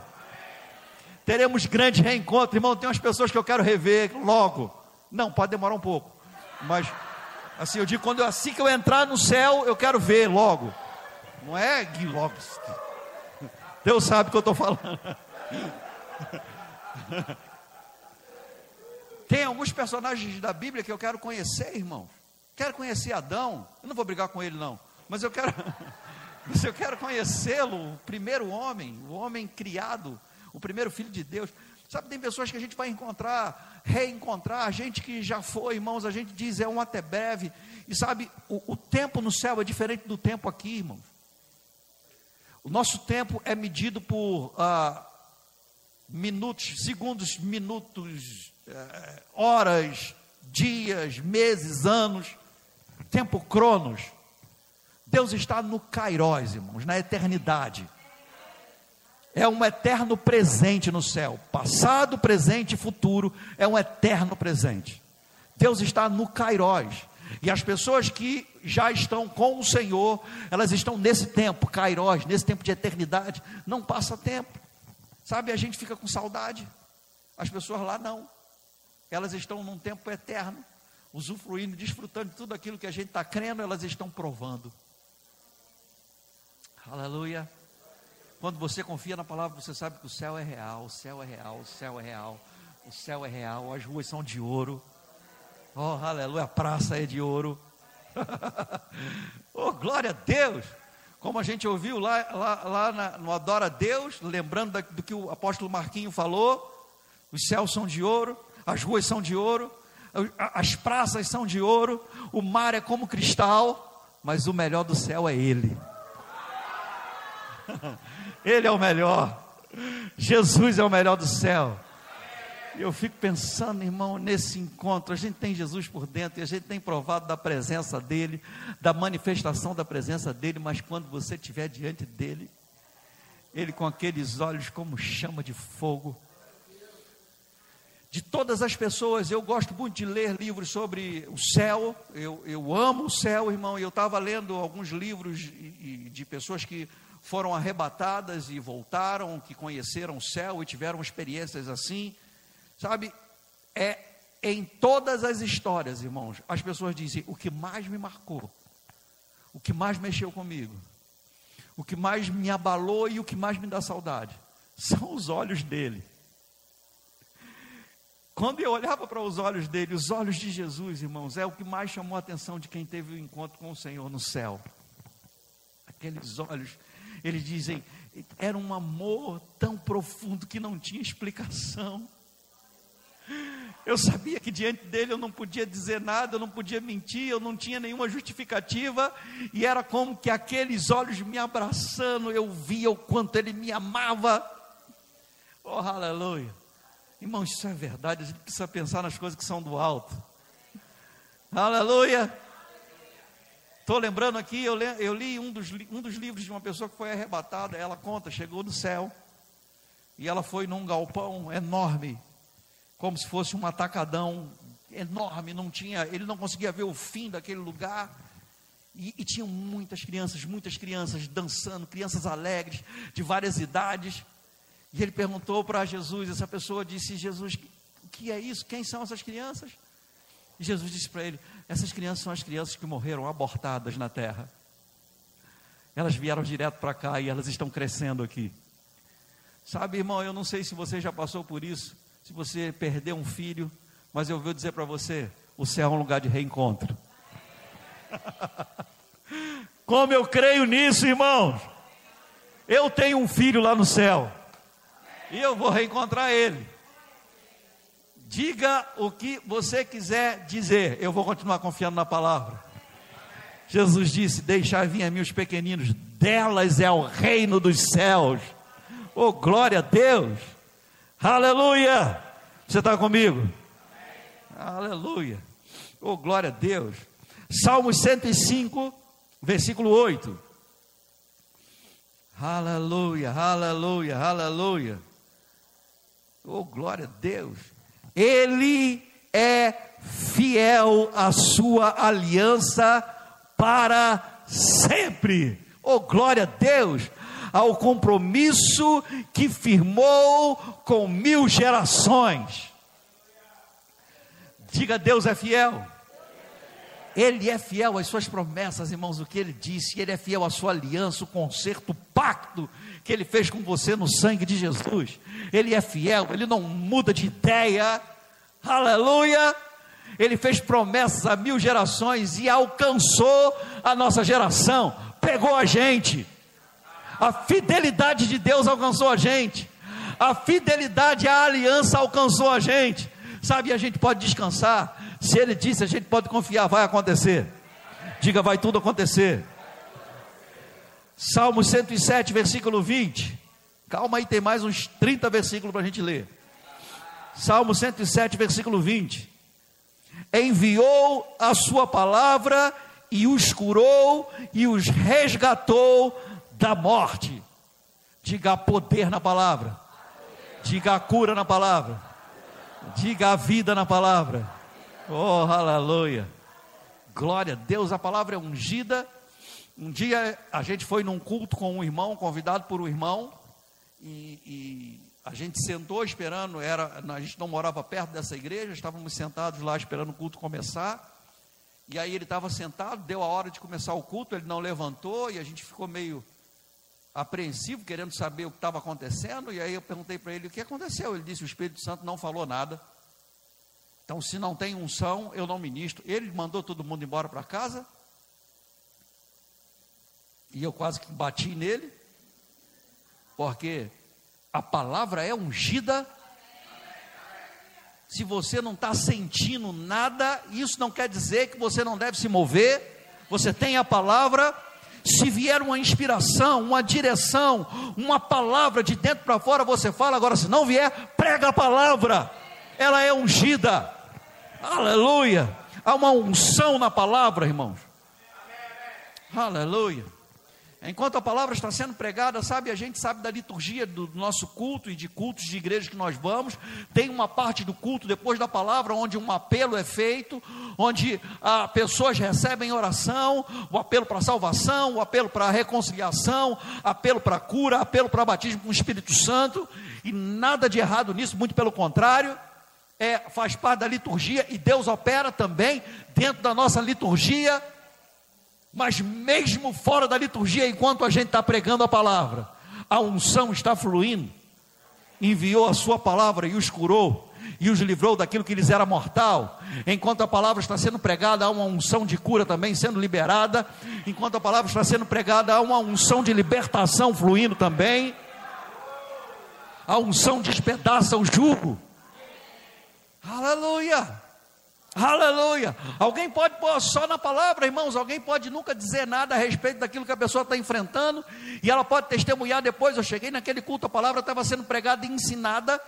Teremos grande reencontro, irmão. Tem umas pessoas que eu quero rever logo. Não, pode demorar um pouco. Mas, assim, eu digo, quando eu, assim que eu entrar no céu, eu quero ver logo. Não é logo. Deus sabe o que eu estou falando. Tem alguns personagens da Bíblia que eu quero conhecer, irmão. Quero conhecer Adão. Eu não vou brigar com ele, não. Mas eu quero. Mas eu quero conhecê-lo, o primeiro homem, o homem criado, o primeiro filho de Deus. Sabe, tem pessoas que a gente vai encontrar, reencontrar, gente que já foi, irmãos, a gente diz é um até breve. E sabe, o, o tempo no céu é diferente do tempo aqui, irmãos. O nosso tempo é medido por ah, minutos, segundos, minutos, eh, horas, dias, meses, anos, tempo cronos. Deus está no Kairós, irmãos, na eternidade. É um eterno presente no céu. Passado, presente e futuro é um eterno presente. Deus está no Kairós. E as pessoas que já estão com o Senhor, elas estão nesse tempo, Kairós, nesse tempo de eternidade. Não passa tempo. Sabe, a gente fica com saudade. As pessoas lá não. Elas estão num tempo eterno, usufruindo, desfrutando de tudo aquilo que a gente está crendo, elas estão provando. Aleluia. Quando você confia na palavra, você sabe que o céu é real, o céu é real, o céu é real, o céu é real, as ruas são de ouro. Oh, aleluia, a praça é de ouro. oh, glória a Deus. Como a gente ouviu lá, lá, lá na, no Adora Deus, lembrando da, do que o apóstolo Marquinho falou: os céus são de ouro, as ruas são de ouro, as praças são de ouro, o mar é como cristal, mas o melhor do céu é Ele. Ele é o melhor. Jesus é o melhor do céu. Eu fico pensando, irmão, nesse encontro. A gente tem Jesus por dentro e a gente tem provado da presença dele, da manifestação da presença dele, mas quando você estiver diante dele, ele com aqueles olhos como chama de fogo. De todas as pessoas, eu gosto muito de ler livros sobre o céu, eu, eu amo o céu, irmão, e eu estava lendo alguns livros de, de pessoas que foram arrebatadas e voltaram, que conheceram o céu e tiveram experiências assim. Sabe, é em todas as histórias, irmãos, as pessoas dizem: o que mais me marcou, o que mais mexeu comigo, o que mais me abalou e o que mais me dá saudade, são os olhos dele. Quando eu olhava para os olhos dele, os olhos de Jesus, irmãos, é o que mais chamou a atenção de quem teve o encontro com o Senhor no céu. Aqueles olhos eles dizem, era um amor tão profundo que não tinha explicação. Eu sabia que diante dele eu não podia dizer nada, eu não podia mentir, eu não tinha nenhuma justificativa, e era como que aqueles olhos me abraçando, eu via o quanto ele me amava. Oh, aleluia. Irmãos, isso é verdade, a gente precisa pensar nas coisas que são do alto. Aleluia. Estou lembrando aqui, eu li, eu li um, dos, um dos livros de uma pessoa que foi arrebatada. Ela conta, chegou no céu e ela foi num galpão enorme, como se fosse um atacadão enorme. Não tinha, ele não conseguia ver o fim daquele lugar. E, e tinham muitas crianças, muitas crianças dançando, crianças alegres, de várias idades. E ele perguntou para Jesus, essa pessoa disse: Jesus, o que é isso? Quem são essas crianças? E Jesus disse para ele: Essas crianças são as crianças que morreram abortadas na terra. Elas vieram direto para cá e elas estão crescendo aqui. Sabe, irmão, eu não sei se você já passou por isso, se você perdeu um filho, mas eu vou dizer para você: o céu é um lugar de reencontro. Como eu creio nisso, irmãos. Eu tenho um filho lá no céu. E eu vou reencontrar ele. Diga o que você quiser dizer, eu vou continuar confiando na palavra. Jesus disse: Deixai vir a mim os pequeninos, delas é o reino dos céus. Oh, glória a Deus! Aleluia! Você está comigo? Aleluia! Oh, glória a Deus! Salmos 105, versículo 8. Aleluia, aleluia, aleluia. Oh, glória a Deus. Ele é fiel à sua aliança para sempre. Oh, glória a Deus! Ao compromisso que firmou com mil gerações. Diga, Deus é fiel. Ele é fiel às suas promessas, irmãos, o que ele disse, ele é fiel à sua aliança, o concerto, o pacto que ele fez com você no sangue de Jesus. Ele é fiel, ele não muda de ideia. Aleluia! Ele fez promessas a mil gerações e alcançou a nossa geração, pegou a gente. A fidelidade de Deus alcançou a gente. A fidelidade à aliança alcançou a gente. Sabe, a gente pode descansar. Se ele disse, a gente pode confiar, vai acontecer. Diga, vai tudo acontecer. Salmo 107, versículo 20. Calma aí, tem mais uns 30 versículos para a gente ler. Salmo 107, versículo 20. Enviou a sua palavra e os curou e os resgatou da morte. Diga poder na palavra. Diga a cura na palavra. Diga a vida na palavra. Oh, aleluia. Glória a Deus, a palavra é ungida. Um dia a gente foi num culto com um irmão, convidado por um irmão, e, e a gente sentou esperando, era, a gente não morava perto dessa igreja, estávamos sentados lá esperando o culto começar. E aí ele estava sentado, deu a hora de começar o culto, ele não levantou e a gente ficou meio apreensivo, querendo saber o que estava acontecendo. E aí eu perguntei para ele o que aconteceu. Ele disse: O Espírito Santo não falou nada. Então, se não tem unção, eu não ministro. Ele mandou todo mundo embora para casa. E eu quase que bati nele, porque a palavra é ungida. Se você não está sentindo nada, isso não quer dizer que você não deve se mover. Você tem a palavra. Se vier uma inspiração, uma direção, uma palavra de dentro para fora, você fala. Agora, se não vier, prega a palavra. Ela é ungida. Aleluia. Há uma unção na palavra, irmãos. Aleluia. Enquanto a palavra está sendo pregada, sabe, a gente sabe da liturgia do nosso culto e de cultos de igreja que nós vamos. Tem uma parte do culto depois da palavra onde um apelo é feito, onde ah, pessoas recebem oração, o apelo para salvação, o apelo para reconciliação, apelo para cura, apelo para batismo com o Espírito Santo, e nada de errado nisso, muito pelo contrário é, faz parte da liturgia e Deus opera também dentro da nossa liturgia, mas mesmo fora da liturgia, enquanto a gente está pregando a palavra, a unção está fluindo, enviou a sua palavra e os curou. E os livrou daquilo que lhes era mortal. Enquanto a palavra está sendo pregada, há uma unção de cura também sendo liberada. Enquanto a palavra está sendo pregada, há uma unção de libertação fluindo também. A unção despedaça o jugo Aleluia! Aleluia! Alguém pode pôr só na palavra, irmãos. Alguém pode nunca dizer nada a respeito daquilo que a pessoa está enfrentando, e ela pode testemunhar depois. Eu cheguei naquele culto, a palavra estava sendo pregada e ensinada,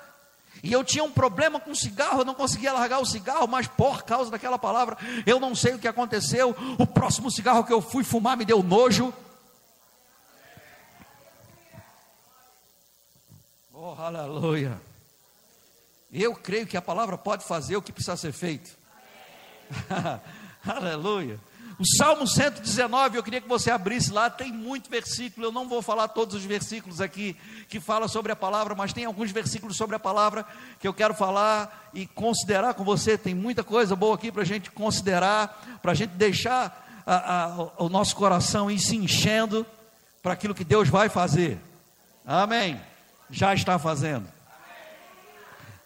e eu tinha um problema com cigarro, eu não conseguia largar o cigarro, mas por causa daquela palavra, eu não sei o que aconteceu. O próximo cigarro que eu fui fumar me deu nojo. Oh, aleluia! Eu creio que a palavra pode fazer o que precisa ser feito. Aleluia. O Salmo 119, eu queria que você abrisse lá, tem muito versículo, eu não vou falar todos os versículos aqui que fala sobre a palavra, mas tem alguns versículos sobre a palavra que eu quero falar e considerar com você. Tem muita coisa boa aqui para a gente considerar, para a gente deixar a, a, o nosso coração ir se enchendo para aquilo que Deus vai fazer. Amém. Já está fazendo.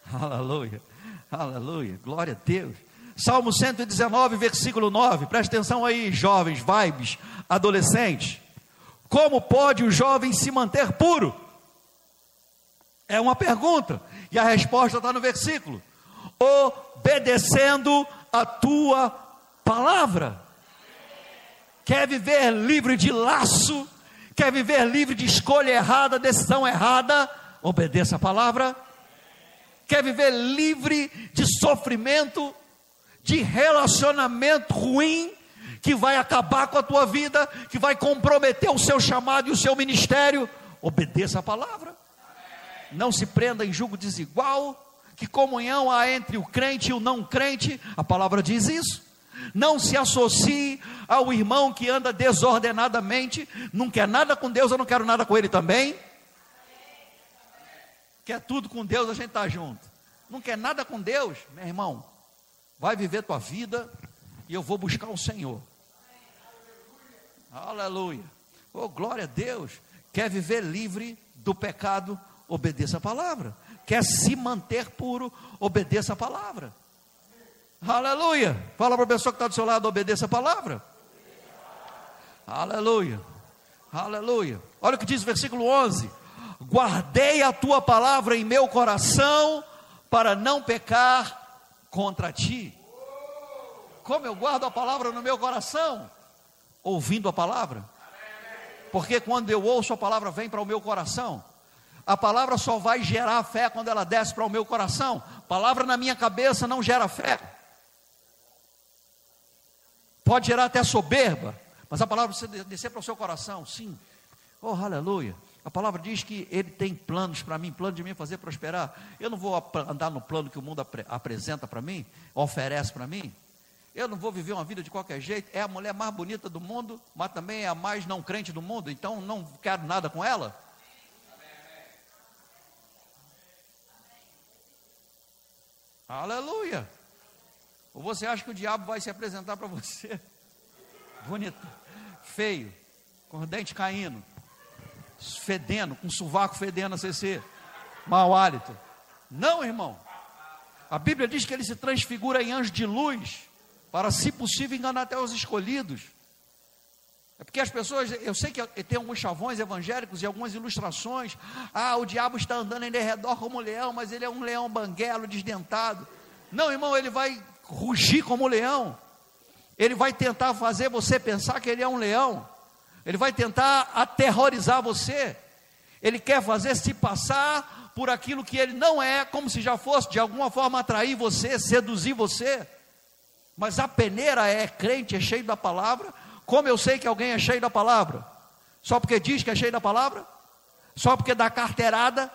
Aleluia, aleluia, glória a Deus. Salmo 119, versículo 9. Presta atenção aí, jovens, vibes, adolescentes. Como pode o jovem se manter puro? É uma pergunta, e a resposta está no versículo: obedecendo a tua palavra. Quer viver livre de laço? Quer viver livre de escolha errada, decisão errada? Obedeça a palavra quer viver livre de sofrimento, de relacionamento ruim, que vai acabar com a tua vida, que vai comprometer o seu chamado e o seu ministério, obedeça a palavra. Não se prenda em julgo desigual, Que comunhão há entre o crente e o não crente? A palavra diz isso. Não se associe ao irmão que anda desordenadamente, não quer nada com Deus, eu não quero nada com ele também. Quer tudo com Deus, a gente está junto. Não quer nada com Deus, meu irmão, vai viver tua vida e eu vou buscar o Senhor. Aleluia. Oh, glória a Deus. Quer viver livre do pecado? Obedeça a palavra. Quer se manter puro? Obedeça a palavra. Aleluia. Fala para a pessoa que está do seu lado: obedeça a palavra. Aleluia. Aleluia. Olha o que diz o versículo 11: Guardei a tua palavra em meu coração para não pecar contra ti. Como eu guardo a palavra no meu coração? Ouvindo a palavra. Porque quando eu ouço a palavra, vem para o meu coração. A palavra só vai gerar fé quando ela desce para o meu coração. Palavra na minha cabeça não gera fé. Pode gerar até soberba, mas a palavra precisa descer para o seu coração, sim. Oh, aleluia. A palavra diz que Ele tem planos para mim, plano de me fazer prosperar. Eu não vou andar no plano que o mundo ap apresenta para mim, oferece para mim. Eu não vou viver uma vida de qualquer jeito. É a mulher mais bonita do mundo, mas também é a mais não crente do mundo, então não quero nada com ela. Aleluia. Ou você acha que o diabo vai se apresentar para você? Bonito, feio, com o dente caindo fedendo, com sovaco fedendo a CC, mau hálito. Não, irmão. A Bíblia diz que ele se transfigura em anjo de luz, para, se possível, enganar até os escolhidos. É porque as pessoas, eu sei que tem alguns chavões evangélicos e algumas ilustrações. Ah, o diabo está andando em redor como um leão, mas ele é um leão banguelo, desdentado. Não, irmão, ele vai rugir como um leão. Ele vai tentar fazer você pensar que ele é um leão. Ele vai tentar aterrorizar você. Ele quer fazer se passar por aquilo que ele não é, como se já fosse de alguma forma atrair você, seduzir você. Mas a peneira é crente, é cheio da palavra. Como eu sei que alguém é cheio da palavra? Só porque diz que é cheio da palavra? Só porque dá carteirada,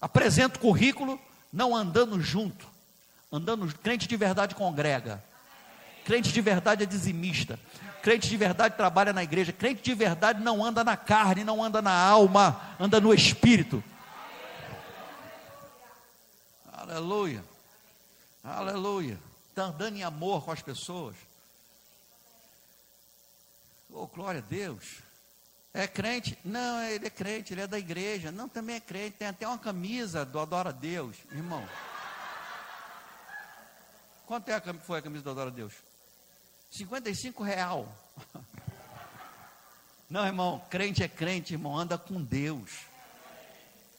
apresenta o currículo, não andando junto. Andando, crente de verdade congrega. Crente de verdade é dizimista. Crente de verdade trabalha na igreja. Crente de verdade não anda na carne, não anda na alma, anda no espírito. Aleluia. Aleluia. Está andando em amor com as pessoas. Oh, glória a Deus. É crente? Não, ele é crente, ele é da igreja. Não, também é crente. Tem até uma camisa do Adora Deus, irmão. Quanto é a, foi a camisa do Adora Deus? 55 real. Não, irmão, crente é crente, irmão, anda com Deus.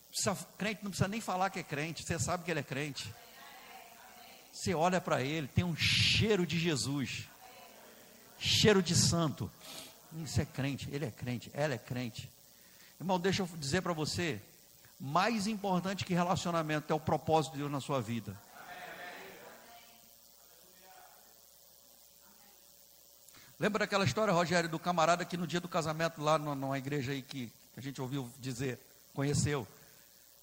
Precisa, crente não precisa nem falar que é crente, você sabe que ele é crente. Você olha para ele, tem um cheiro de Jesus, cheiro de santo. Isso é crente, ele é crente, ela é crente. Irmão, deixa eu dizer para você: mais importante que relacionamento é o propósito de Deus na sua vida. Lembra daquela história, Rogério, do camarada que no dia do casamento, lá numa igreja aí que a gente ouviu dizer, conheceu.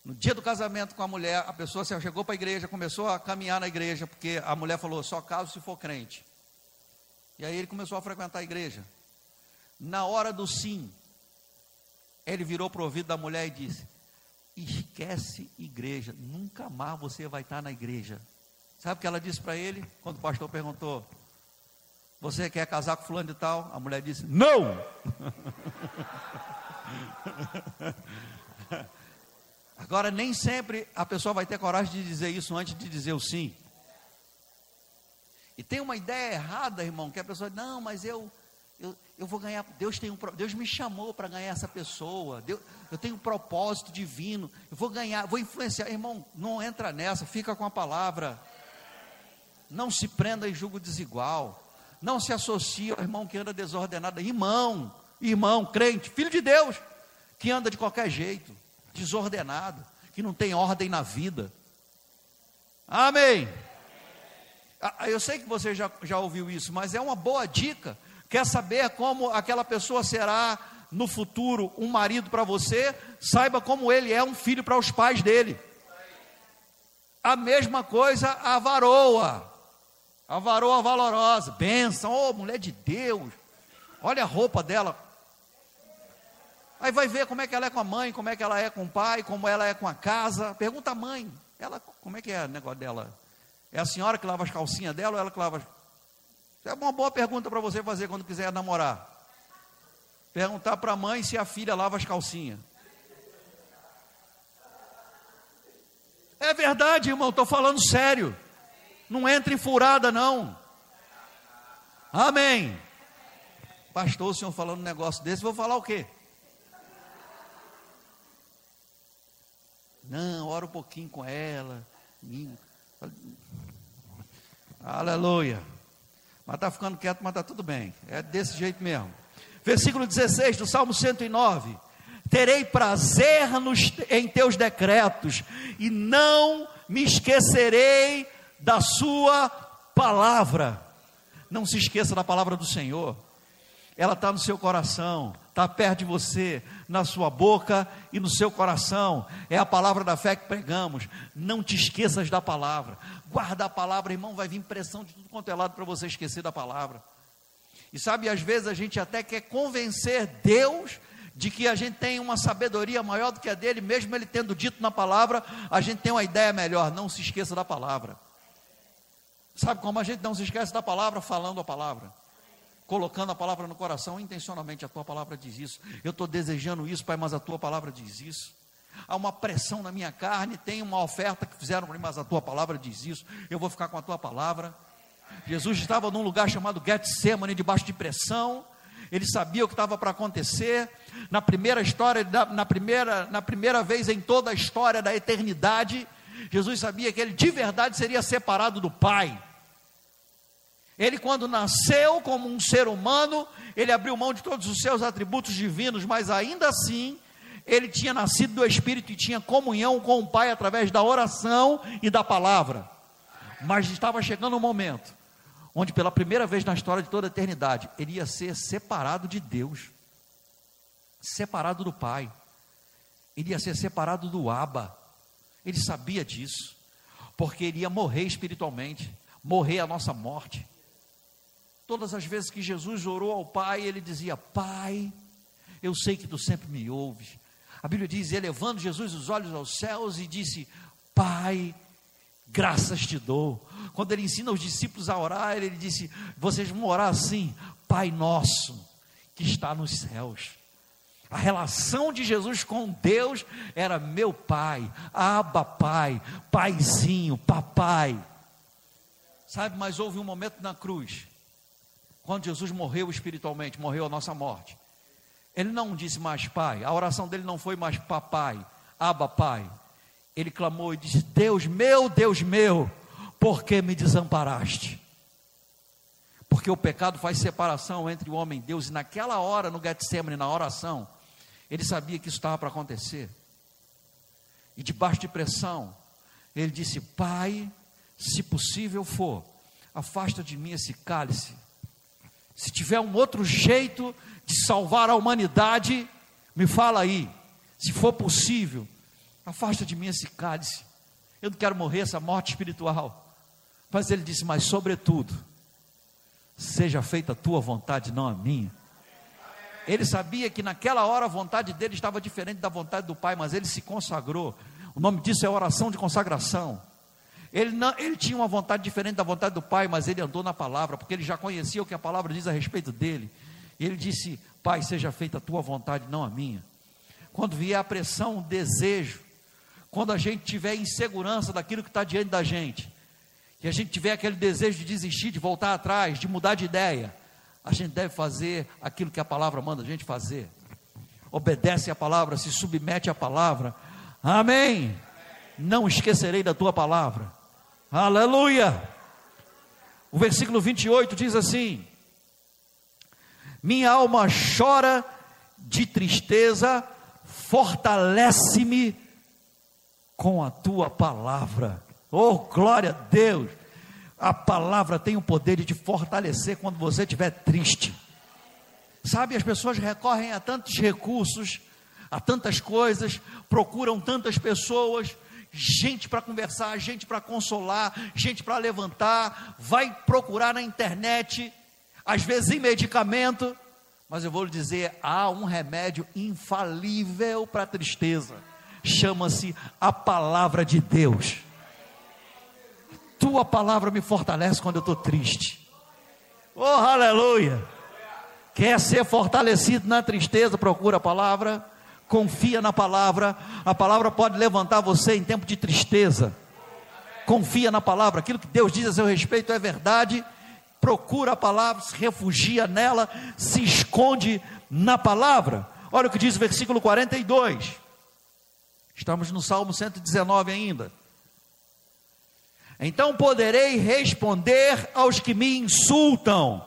No dia do casamento com a mulher, a pessoa chegou para a igreja, começou a caminhar na igreja, porque a mulher falou: só caso se for crente. E aí ele começou a frequentar a igreja. Na hora do sim, ele virou para o ouvido da mulher e disse: Esquece igreja, nunca mais você vai estar na igreja. Sabe o que ela disse para ele? Quando o pastor perguntou: você quer casar com fulano de tal? A mulher disse: Não! Agora, nem sempre a pessoa vai ter coragem de dizer isso antes de dizer o sim. E tem uma ideia errada, irmão, que a pessoa, não, mas eu, eu, eu vou ganhar, Deus, tem um, Deus me chamou para ganhar essa pessoa, Deus, eu tenho um propósito divino, eu vou ganhar, vou influenciar. Irmão, não entra nessa, fica com a palavra. Não se prenda em julgo desigual. Não se associe ao irmão que anda desordenado. Irmão, irmão, crente, filho de Deus, que anda de qualquer jeito, desordenado, que não tem ordem na vida. Amém. Ah, eu sei que você já, já ouviu isso, mas é uma boa dica. Quer saber como aquela pessoa será no futuro um marido para você? Saiba como ele é um filho para os pais dele. A mesma coisa a varoa. A varoa valorosa, benção, oh, mulher de Deus. Olha a roupa dela. Aí vai ver como é que ela é com a mãe, como é que ela é com o pai, como ela é com a casa. Pergunta a mãe, ela, como é que é o negócio dela? É a senhora que lava as calcinhas dela ou ela que lava? Isso é uma boa pergunta para você fazer quando quiser namorar. Perguntar para a mãe se a filha lava as calcinhas. É verdade, irmão, estou falando sério. Não entre em furada, não. Amém. Pastor, o senhor falando um negócio desse, vou falar o quê? Não, ora um pouquinho com ela. Aleluia. Mas está ficando quieto, mas está tudo bem. É desse jeito mesmo. Versículo 16 do Salmo 109 terei prazer nos, em teus decretos, e não me esquecerei da sua palavra. Não se esqueça da palavra do Senhor, ela está no seu coração, está perto de você, na sua boca e no seu coração. É a palavra da fé que pregamos. Não te esqueças da palavra. Guarda a palavra, irmão, vai vir pressão de tudo quanto é lado para você esquecer da palavra. E sabe, às vezes a gente até quer convencer Deus de que a gente tem uma sabedoria maior do que a dele, mesmo ele tendo dito na palavra, a gente tem uma ideia melhor. Não se esqueça da palavra. Sabe como a gente não se esquece da palavra? Falando a palavra. Colocando a palavra no coração intencionalmente, a tua palavra diz isso. Eu estou desejando isso, Pai, mas a tua palavra diz isso. Há uma pressão na minha carne, tem uma oferta que fizeram para mim, mas a tua palavra diz isso. Eu vou ficar com a tua palavra. Jesus estava num lugar chamado Getsemane, debaixo de pressão ele sabia o que estava para acontecer. Na primeira história, na primeira, na primeira vez em toda a história da eternidade, Jesus sabia que ele de verdade seria separado do Pai. Ele, quando nasceu como um ser humano, ele abriu mão de todos os seus atributos divinos, mas ainda assim, ele tinha nascido do Espírito e tinha comunhão com o Pai através da oração e da palavra. Mas estava chegando um momento onde pela primeira vez na história de toda a eternidade, ele ia ser separado de Deus, separado do Pai, ele ia ser separado do Abba, ele sabia disso, porque ele ia morrer espiritualmente, morrer a nossa morte. Todas as vezes que Jesus orou ao Pai, ele dizia: Pai, eu sei que tu sempre me ouves. A Bíblia diz: elevando Jesus os olhos aos céus e disse: Pai, graças te dou. Quando ele ensina os discípulos a orar, ele disse: Vocês vão orar assim, Pai nosso que está nos céus. A relação de Jesus com Deus era meu pai, aba pai, paizinho, papai. Sabe, mas houve um momento na cruz, quando Jesus morreu espiritualmente, morreu a nossa morte. Ele não disse mais pai, a oração dele não foi mais papai, aba pai ele clamou e disse: Deus meu, Deus meu, por que me desamparaste? Porque o pecado faz separação entre o homem e Deus, e naquela hora, no Getsemane, na oração, ele sabia que isso estava para acontecer. E debaixo de pressão, ele disse: Pai, se possível for, afasta de mim esse cálice. Se tiver um outro jeito de salvar a humanidade, me fala aí. Se for possível, Afasta de mim esse cálice. Eu não quero morrer essa morte espiritual. Mas ele disse: Mas, sobretudo, seja feita a tua vontade, não a minha. Ele sabia que naquela hora a vontade dele estava diferente da vontade do Pai, mas ele se consagrou. O nome disso é oração de consagração. Ele, não, ele tinha uma vontade diferente da vontade do Pai, mas ele andou na palavra, porque ele já conhecia o que a palavra diz a respeito dele. E ele disse: Pai, seja feita a tua vontade, não a minha. Quando vier a pressão, o desejo, quando a gente tiver insegurança daquilo que está diante da gente, que a gente tiver aquele desejo de desistir, de voltar atrás, de mudar de ideia, a gente deve fazer aquilo que a palavra manda a gente fazer. Obedece a palavra, se submete à palavra. Amém. Não esquecerei da tua palavra. Aleluia. O versículo 28 diz assim: Minha alma chora de tristeza, fortalece-me com a tua palavra. Oh, glória a Deus! A palavra tem o poder de te fortalecer quando você estiver triste. Sabe, as pessoas recorrem a tantos recursos, a tantas coisas, procuram tantas pessoas gente para conversar, gente para consolar, gente para levantar, vai procurar na internet, às vezes em medicamento, mas eu vou lhe dizer: há um remédio infalível para a tristeza, chama-se a palavra de Deus. Tua palavra me fortalece quando eu estou triste. Oh, aleluia! Quer ser fortalecido na tristeza? Procura a palavra confia na palavra, a palavra pode levantar você em tempo de tristeza. Confia na palavra, aquilo que Deus diz a seu respeito é verdade. Procura a palavra, se refugia nela, se esconde na palavra. Olha o que diz o versículo 42. Estamos no Salmo 119 ainda. Então poderei responder aos que me insultam,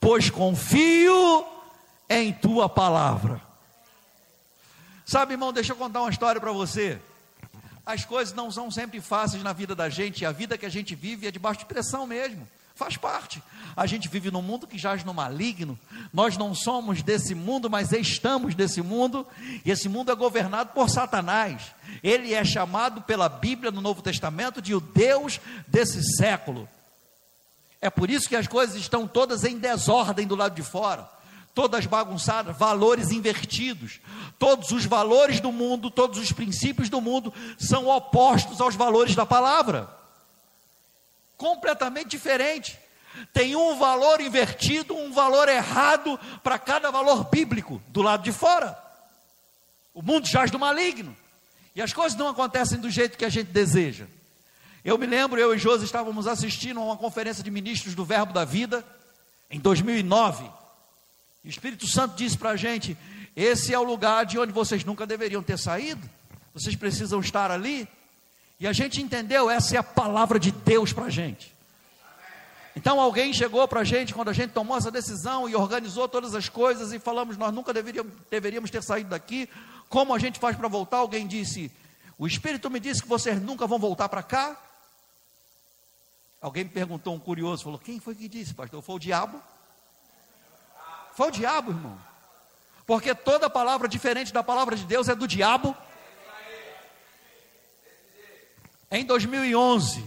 pois confio em tua palavra. Sabe, irmão, deixa eu contar uma história para você. As coisas não são sempre fáceis na vida da gente, e a vida que a gente vive é debaixo de pressão mesmo. Faz parte. A gente vive num mundo que jaz no maligno. Nós não somos desse mundo, mas estamos desse mundo. E esse mundo é governado por Satanás. Ele é chamado pela Bíblia no Novo Testamento de o Deus desse século. É por isso que as coisas estão todas em desordem do lado de fora todas bagunçadas, valores invertidos. Todos os valores do mundo, todos os princípios do mundo são opostos aos valores da palavra. Completamente diferente. Tem um valor invertido, um valor errado para cada valor bíblico do lado de fora. O mundo jaz do maligno. E as coisas não acontecem do jeito que a gente deseja. Eu me lembro, eu e Josi estávamos assistindo a uma conferência de ministros do Verbo da Vida em 2009. O Espírito Santo disse para a gente: esse é o lugar de onde vocês nunca deveriam ter saído, vocês precisam estar ali. E a gente entendeu, essa é a palavra de Deus para a gente. Então alguém chegou para a gente quando a gente tomou essa decisão e organizou todas as coisas e falamos, nós nunca deveríamos, deveríamos ter saído daqui. Como a gente faz para voltar? Alguém disse, o Espírito me disse que vocês nunca vão voltar para cá. Alguém me perguntou, um curioso, falou, quem foi que disse, pastor? Foi o diabo? Foi o diabo, irmão. Porque toda palavra diferente da palavra de Deus é do diabo. Em 2011,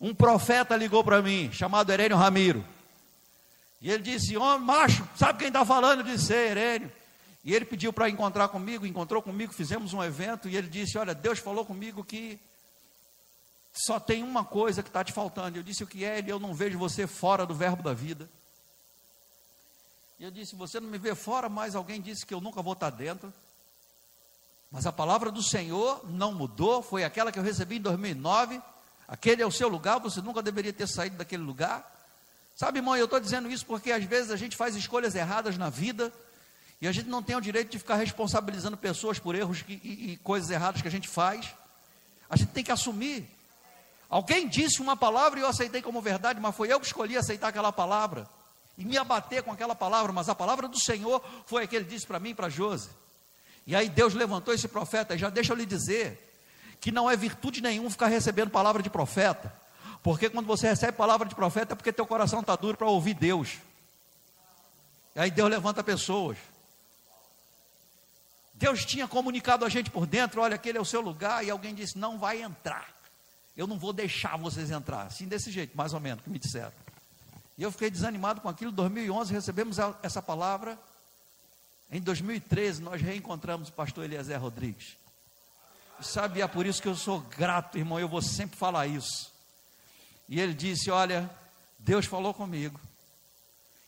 um profeta ligou para mim, chamado Herênio Ramiro. E ele disse: Homem, macho, sabe quem está falando? Eu disse: Herênio. E ele pediu para encontrar comigo, encontrou comigo, fizemos um evento. E ele disse: Olha, Deus falou comigo que só tem uma coisa que está te faltando. Eu disse: O que é? Ele, eu não vejo você fora do verbo da vida. E eu disse: Você não me vê fora, mas alguém disse que eu nunca vou estar dentro. Mas a palavra do Senhor não mudou, foi aquela que eu recebi em 2009. Aquele é o seu lugar, você nunca deveria ter saído daquele lugar. Sabe, irmão, eu estou dizendo isso porque às vezes a gente faz escolhas erradas na vida e a gente não tem o direito de ficar responsabilizando pessoas por erros e, e, e coisas erradas que a gente faz. A gente tem que assumir. Alguém disse uma palavra e eu aceitei como verdade, mas foi eu que escolhi aceitar aquela palavra e me abater com aquela palavra, mas a palavra do Senhor foi a que ele disse para mim e para Josi. E aí Deus levantou esse profeta, e já deixa eu lhe dizer, que não é virtude nenhuma ficar recebendo palavra de profeta, porque quando você recebe palavra de profeta é porque teu coração está duro para ouvir Deus. E aí Deus levanta pessoas. Deus tinha comunicado a gente por dentro, olha, aquele é o seu lugar, e alguém disse, não vai entrar. Eu não vou deixar vocês entrar. Assim, desse jeito, mais ou menos, que me disseram. E eu fiquei desanimado com aquilo. Em 2011 recebemos essa palavra. Em 2013 nós reencontramos o pastor Eliezer Rodrigues. E sabe, é por isso que eu sou grato, irmão. Eu vou sempre falar isso. E ele disse: Olha, Deus falou comigo.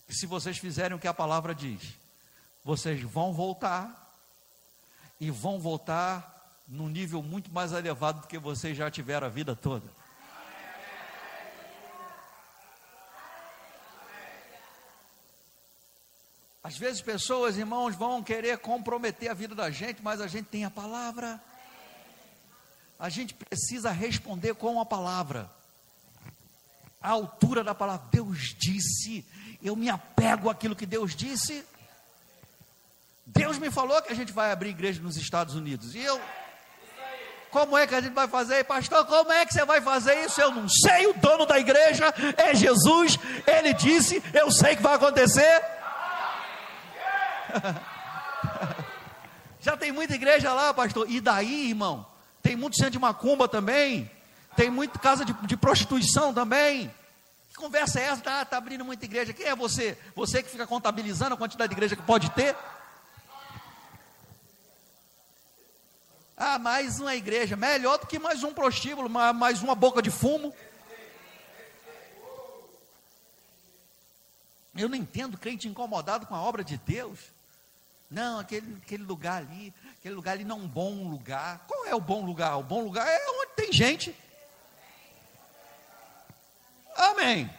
Que se vocês fizerem o que a palavra diz, vocês vão voltar. E vão voltar num nível muito mais elevado do que vocês já tiveram a vida toda. Às vezes pessoas, irmãos, vão querer comprometer a vida da gente, mas a gente tem a palavra. A gente precisa responder com a palavra. A altura da palavra. Deus disse, eu me apego àquilo que Deus disse. Deus me falou que a gente vai abrir igreja nos Estados Unidos. E eu, como é que a gente vai fazer? Pastor, como é que você vai fazer isso? Eu não sei. O dono da igreja é Jesus. Ele disse, eu sei que vai acontecer. Já tem muita igreja lá, pastor. E daí, irmão? Tem muito centro de macumba também. Tem muita casa de, de prostituição também. Que conversa é essa? Está tá abrindo muita igreja. Quem é você? Você que fica contabilizando a quantidade de igreja que pode ter? Ah, mais uma igreja. Melhor do que mais um prostíbulo, mais uma boca de fumo. Eu não entendo crente incomodado com a obra de Deus. Não, aquele, aquele lugar ali, aquele lugar ali não é um bom lugar. Qual é o bom lugar? O bom lugar é onde tem gente. Amém.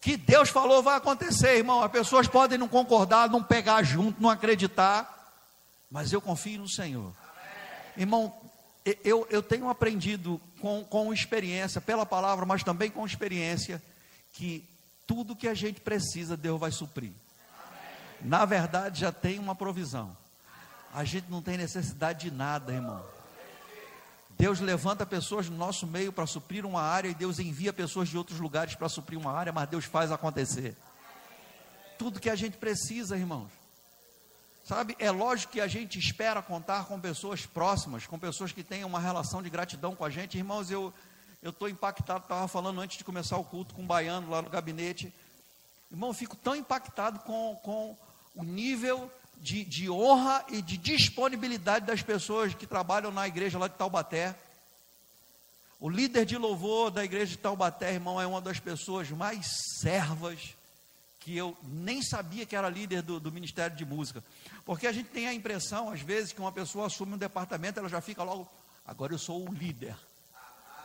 Que Deus falou vai acontecer, irmão. As pessoas podem não concordar, não pegar junto, não acreditar, mas eu confio no Senhor. Irmão, eu, eu tenho aprendido com, com experiência, pela palavra, mas também com experiência, que tudo que a gente precisa, Deus vai suprir. Na verdade, já tem uma provisão. A gente não tem necessidade de nada, irmão. Deus levanta pessoas no nosso meio para suprir uma área e Deus envia pessoas de outros lugares para suprir uma área, mas Deus faz acontecer. Tudo que a gente precisa, irmãos. Sabe, é lógico que a gente espera contar com pessoas próximas, com pessoas que tenham uma relação de gratidão com a gente. Irmãos, eu eu estou impactado, estava falando antes de começar o culto com um baiano lá no gabinete. Irmão, eu fico tão impactado com, com o nível de, de honra e de disponibilidade das pessoas que trabalham na igreja lá de Taubaté. O líder de louvor da igreja de Taubaté, irmão, é uma das pessoas mais servas que eu nem sabia que era líder do, do, Ministério de Música. Porque a gente tem a impressão, às vezes, que uma pessoa assume um departamento, ela já fica logo, agora eu sou o líder.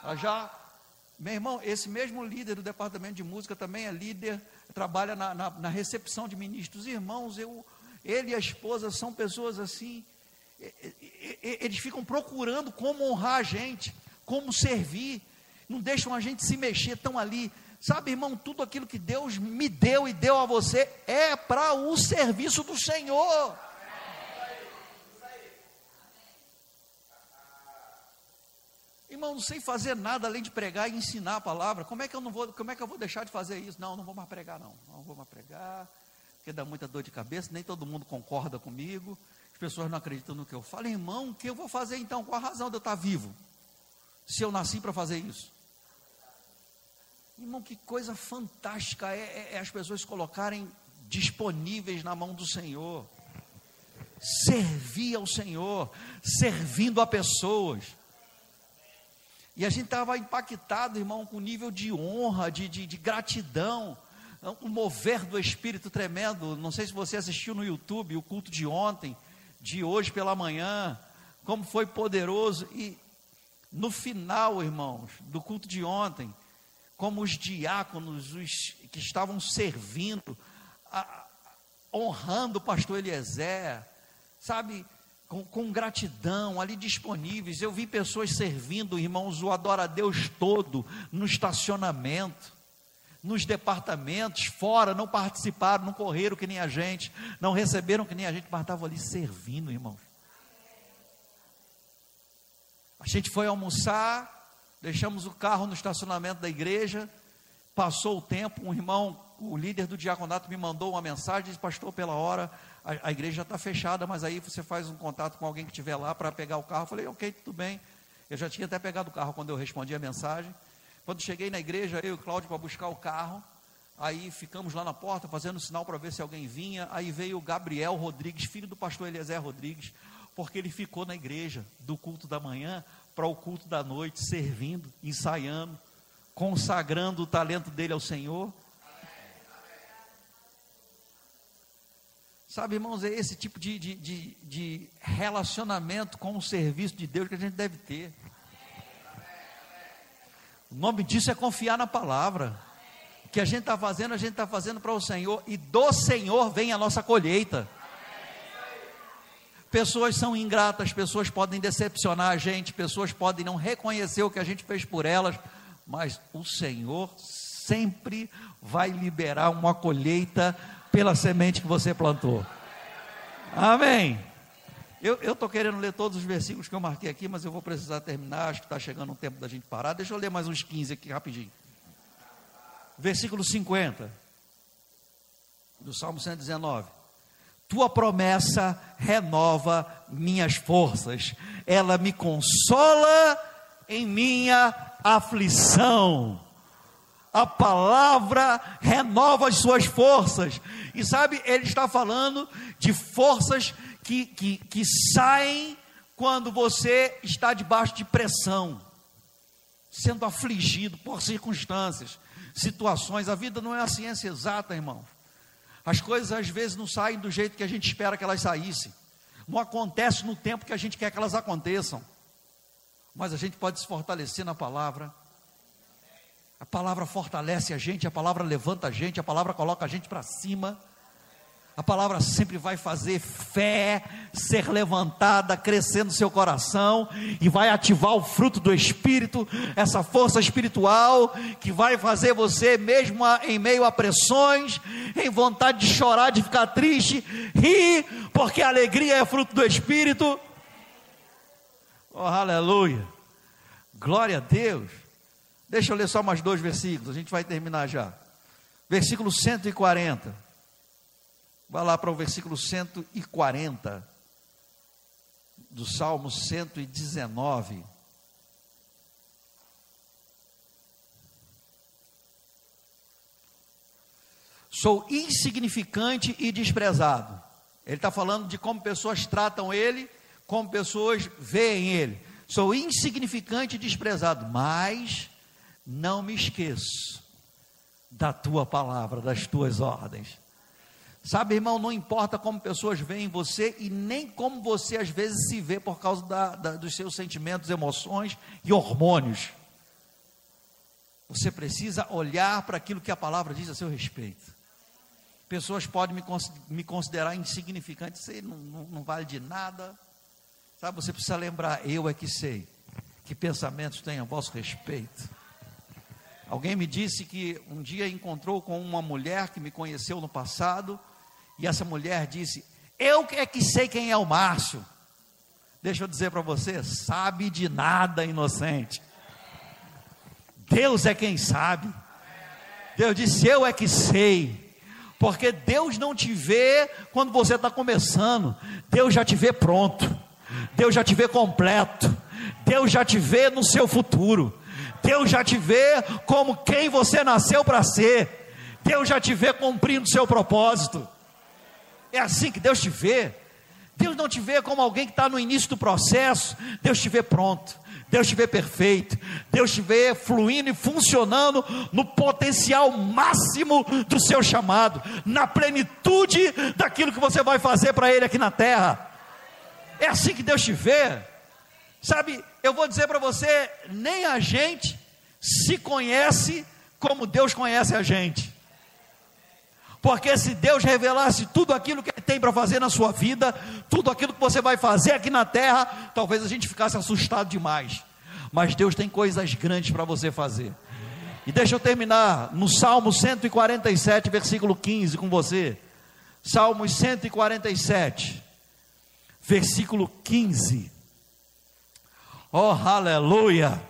Ela já, meu irmão, esse mesmo líder do departamento de música também é líder, trabalha na, na, na recepção de ministros. Irmãos, eu, ele e a esposa são pessoas assim, eles ficam procurando como honrar a gente, como servir, não deixam a gente se mexer, estão ali. Sabe, irmão, tudo aquilo que Deus me deu e deu a você é para o serviço do Senhor. Irmão, não sei fazer nada além de pregar e ensinar a palavra. Como é que eu não vou, como é que eu vou deixar de fazer isso? Não, não vou mais pregar não. Não vou mais pregar porque dá muita dor de cabeça, nem todo mundo concorda comigo, as pessoas não acreditam no que eu falo. Irmão, o que eu vou fazer então? Qual a razão de eu estar vivo? Se eu nasci para fazer isso? Irmão, que coisa fantástica é, é, é as pessoas colocarem disponíveis na mão do Senhor, servir ao Senhor, servindo a pessoas. E a gente estava impactado, irmão, com o nível de honra, de, de, de gratidão um mover do Espírito tremendo. Não sei se você assistiu no YouTube o culto de ontem, de hoje pela manhã, como foi poderoso. E no final, irmãos, do culto de ontem, como os diáconos, os que estavam servindo, a, honrando o pastor Eliezer, sabe, com, com, gratidão, ali disponíveis. Eu vi pessoas servindo, irmãos, o adora a Deus todo no estacionamento nos departamentos, fora, não participaram, não correram que nem a gente, não receberam que nem a gente, mas estavam ali servindo, irmãos. A gente foi almoçar, deixamos o carro no estacionamento da igreja, passou o tempo, um irmão, o líder do diaconato me mandou uma mensagem, disse, pastor, pela hora, a, a igreja está fechada, mas aí você faz um contato com alguém que estiver lá para pegar o carro. Eu falei, ok, tudo bem. Eu já tinha até pegado o carro quando eu respondi a mensagem. Quando cheguei na igreja, eu e o Cláudio para buscar o carro, aí ficamos lá na porta fazendo sinal para ver se alguém vinha. Aí veio o Gabriel Rodrigues, filho do pastor Eliezer Rodrigues, porque ele ficou na igreja do culto da manhã para o culto da noite, servindo, ensaiando, consagrando o talento dele ao Senhor. Sabe, irmãos, é esse tipo de, de, de, de relacionamento com o serviço de Deus que a gente deve ter. O nome disso é confiar na palavra. O que a gente está fazendo, a gente está fazendo para o Senhor, e do Senhor vem a nossa colheita. Pessoas são ingratas, pessoas podem decepcionar a gente, pessoas podem não reconhecer o que a gente fez por elas, mas o Senhor sempre vai liberar uma colheita pela semente que você plantou. Amém. Eu estou querendo ler todos os versículos que eu marquei aqui, mas eu vou precisar terminar. Acho que está chegando o tempo da gente parar. Deixa eu ler mais uns 15 aqui rapidinho. Versículo 50 do Salmo 119. tua promessa renova minhas forças, ela me consola em minha aflição. A palavra renova as suas forças. E sabe, ele está falando de forças que, que, que saem quando você está debaixo de pressão, sendo afligido por circunstâncias, situações. A vida não é a ciência exata, irmão. As coisas às vezes não saem do jeito que a gente espera que elas saíssem. Não acontece no tempo que a gente quer que elas aconteçam. Mas a gente pode se fortalecer na palavra. A palavra fortalece a gente, a palavra levanta a gente, a palavra coloca a gente para cima. A palavra sempre vai fazer fé ser levantada, crescer no seu coração e vai ativar o fruto do Espírito, essa força espiritual que vai fazer você, mesmo em meio a pressões, em vontade de chorar, de ficar triste, rir, porque a alegria é fruto do Espírito. Oh, aleluia! Glória a Deus! Deixa eu ler só mais dois versículos, a gente vai terminar já. Versículo 140. Vá lá para o versículo 140 do Salmo 119. Sou insignificante e desprezado. Ele está falando de como pessoas tratam ele, como pessoas veem ele. Sou insignificante e desprezado, mas não me esqueço da tua palavra, das tuas ordens. Sabe, irmão, não importa como pessoas veem você e nem como você às vezes se vê por causa da, da, dos seus sentimentos, emoções e hormônios. Você precisa olhar para aquilo que a palavra diz a seu respeito. Pessoas podem me, me considerar insignificante, você não, não, não vale de nada. Sabe, você precisa lembrar, eu é que sei que pensamentos têm a vosso respeito. Alguém me disse que um dia encontrou com uma mulher que me conheceu no passado e essa mulher disse: Eu é que sei quem é o Márcio. Deixa eu dizer para você: sabe de nada, inocente. Deus é quem sabe. Deus disse: Eu é que sei. Porque Deus não te vê quando você está começando, Deus já te vê pronto, Deus já te vê completo, Deus já te vê no seu futuro, Deus já te vê como quem você nasceu para ser, Deus já te vê cumprindo seu propósito. É assim que Deus te vê. Deus não te vê como alguém que está no início do processo, Deus te vê pronto, Deus te vê perfeito, Deus te vê fluindo e funcionando no potencial máximo do seu chamado, na plenitude daquilo que você vai fazer para Ele aqui na terra. É assim que Deus te vê. Sabe, eu vou dizer para você: nem a gente se conhece como Deus conhece a gente. Porque se Deus revelasse tudo aquilo que Ele tem para fazer na sua vida, tudo aquilo que você vai fazer aqui na terra, talvez a gente ficasse assustado demais. Mas Deus tem coisas grandes para você fazer. E deixa eu terminar no Salmo 147, versículo 15 com você. Salmos 147, versículo 15. Oh, aleluia!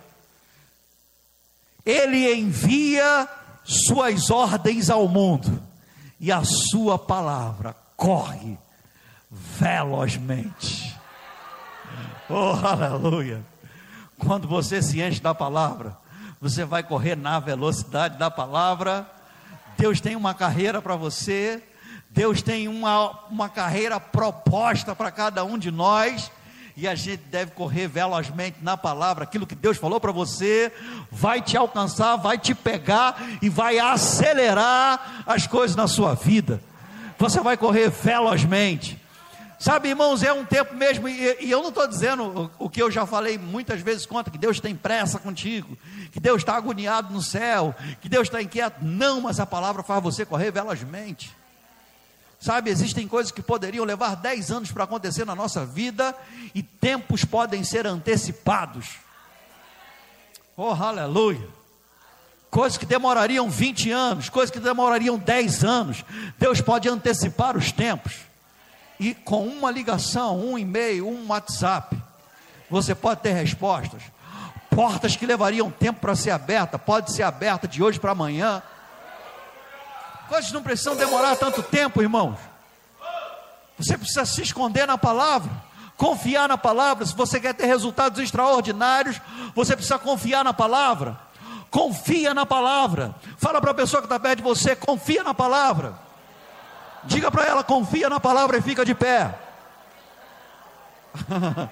Ele envia suas ordens ao mundo e a sua palavra corre velozmente. Oh, aleluia! Quando você se enche da palavra, você vai correr na velocidade da palavra. Deus tem uma carreira para você, Deus tem uma, uma carreira proposta para cada um de nós e a gente deve correr velozmente na palavra, aquilo que Deus falou para você, vai te alcançar, vai te pegar e vai acelerar as coisas na sua vida. Você vai correr velozmente. Sabe, irmãos, é um tempo mesmo, e, e eu não estou dizendo o, o, que eu já falei muitas vezes contra, que Deus tem pressa contigo, que Deus está agoniado no céu, que Deus está inquieto. Não, mas a palavra faz você correr velozmente. Sabe, existem coisas que poderiam levar 10 anos para acontecer na nossa vida e tempos podem ser antecipados. Oh, aleluia! Coisas que demorariam 20 anos, coisas que demorariam 10 anos, Deus pode antecipar os tempos. E com uma ligação, um e-mail, um WhatsApp, você pode ter respostas. Portas que levariam tempo para ser aberta, pode ser aberta de hoje para amanhã coisas não precisam demorar tanto tempo, irmãos. Você precisa se esconder na palavra, confiar na palavra. Se você quer ter resultados extraordinários, você precisa confiar na palavra. Confia na palavra. Fala para a pessoa que está perto de você, confia na palavra. Diga para ela, confia na palavra e fica de pé.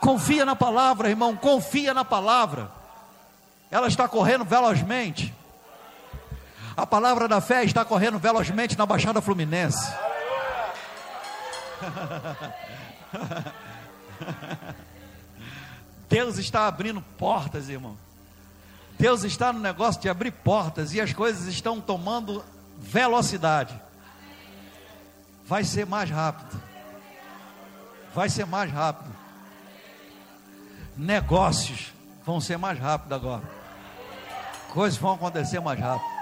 confia na palavra, irmão, confia na palavra. Ela está correndo velozmente. A palavra da fé está correndo velozmente na Baixada Fluminense. Deus está abrindo portas, irmão. Deus está no negócio de abrir portas e as coisas estão tomando velocidade. Vai ser mais rápido. Vai ser mais rápido. Negócios vão ser mais rápido agora. Coisas vão acontecer mais rápido.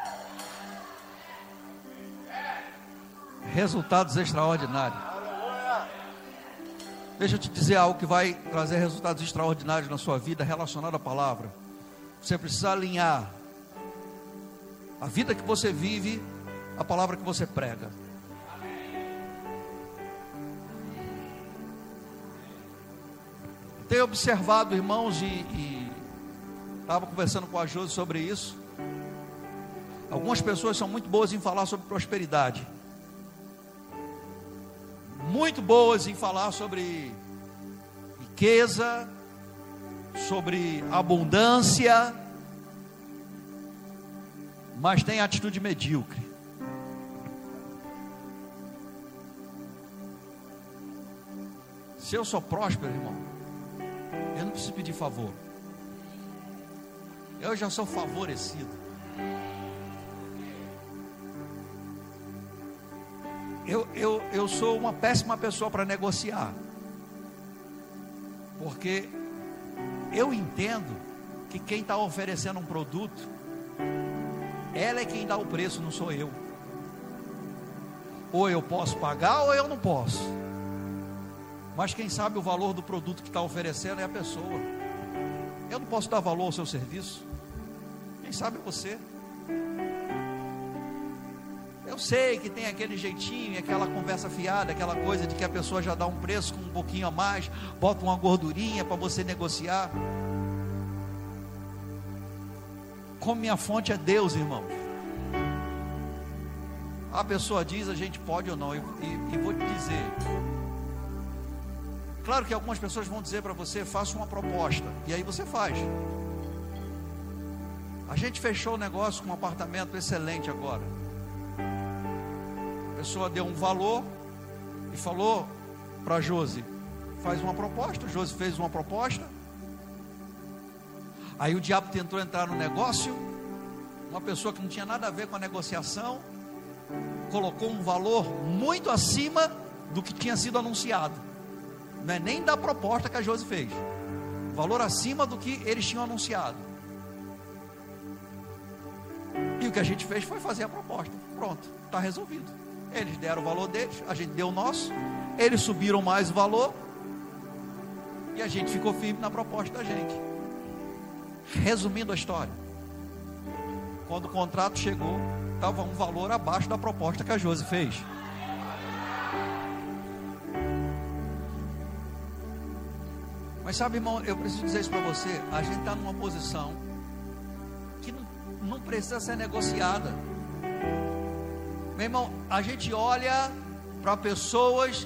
Resultados extraordinários. Deixa eu te dizer algo que vai trazer resultados extraordinários na sua vida relacionado à palavra. Você precisa alinhar a vida que você vive, a palavra que você prega. Tenho observado, irmãos, e estava conversando com a Josi sobre isso. Algumas pessoas são muito boas em falar sobre prosperidade muito boas em falar sobre riqueza, sobre abundância, mas tem atitude medíocre. Se eu sou próspero, irmão, eu não preciso pedir favor. Eu já sou favorecido. Eu, eu, eu sou uma péssima pessoa para negociar. Porque eu entendo que quem está oferecendo um produto, ela é quem dá o preço, não sou eu. Ou eu posso pagar ou eu não posso. Mas quem sabe o valor do produto que está oferecendo é a pessoa. Eu não posso dar valor ao seu serviço. Quem sabe você. Sei que tem aquele jeitinho, aquela conversa fiada, aquela coisa de que a pessoa já dá um preço com um pouquinho a mais, bota uma gordurinha para você negociar. Como minha fonte é Deus, irmão. A pessoa diz, a gente pode ou não, e, e, e vou te dizer. Claro que algumas pessoas vão dizer para você, faça uma proposta, e aí você faz. A gente fechou o negócio com um apartamento excelente agora pessoa deu um valor e falou para Josi: faz uma proposta. Josi fez uma proposta. Aí o diabo tentou entrar no negócio. Uma pessoa que não tinha nada a ver com a negociação colocou um valor muito acima do que tinha sido anunciado. Não é nem da proposta que a Josi fez. Valor acima do que eles tinham anunciado. E o que a gente fez foi fazer a proposta. Pronto, está resolvido. Eles deram o valor deles, a gente deu o nosso, eles subiram mais o valor e a gente ficou firme na proposta da gente. Resumindo a história, quando o contrato chegou, estava um valor abaixo da proposta que a Josi fez. Mas sabe, irmão, eu preciso dizer isso para você: a gente está numa posição que não, não precisa ser negociada. Meu irmão, a gente olha para pessoas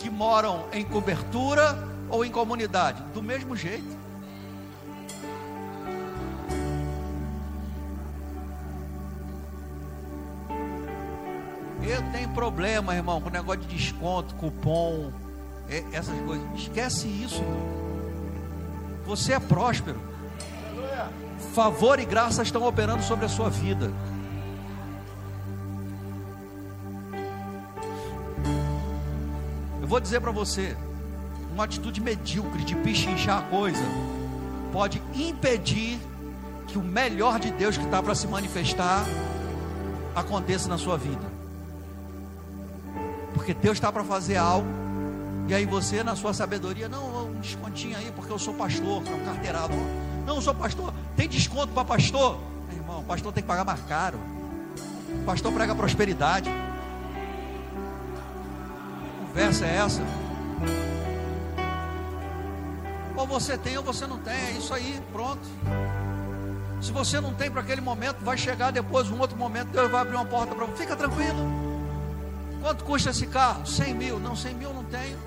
que moram em cobertura ou em comunidade, do mesmo jeito. Eu tenho problema, irmão, com negócio de desconto, cupom, essas coisas. Esquece isso. Você é próspero. Favor e graça estão operando sobre a sua vida. Vou dizer para você, uma atitude medíocre de pichinchar a coisa pode impedir que o melhor de Deus que está para se manifestar aconteça na sua vida. Porque Deus está para fazer algo, e aí você, na sua sabedoria, não, um descontinho aí, porque eu sou pastor, é um carteirado. Não, eu sou pastor, tem desconto para pastor? Meu irmão, pastor tem que pagar mais caro. pastor prega prosperidade. Conversa é essa? Ou você tem ou você não tem, é isso aí, pronto. Se você não tem para aquele momento, vai chegar depois um outro momento, Deus vai abrir uma porta para você. Fica tranquilo. Quanto custa esse carro? 100 mil. Não, 100 mil não tenho.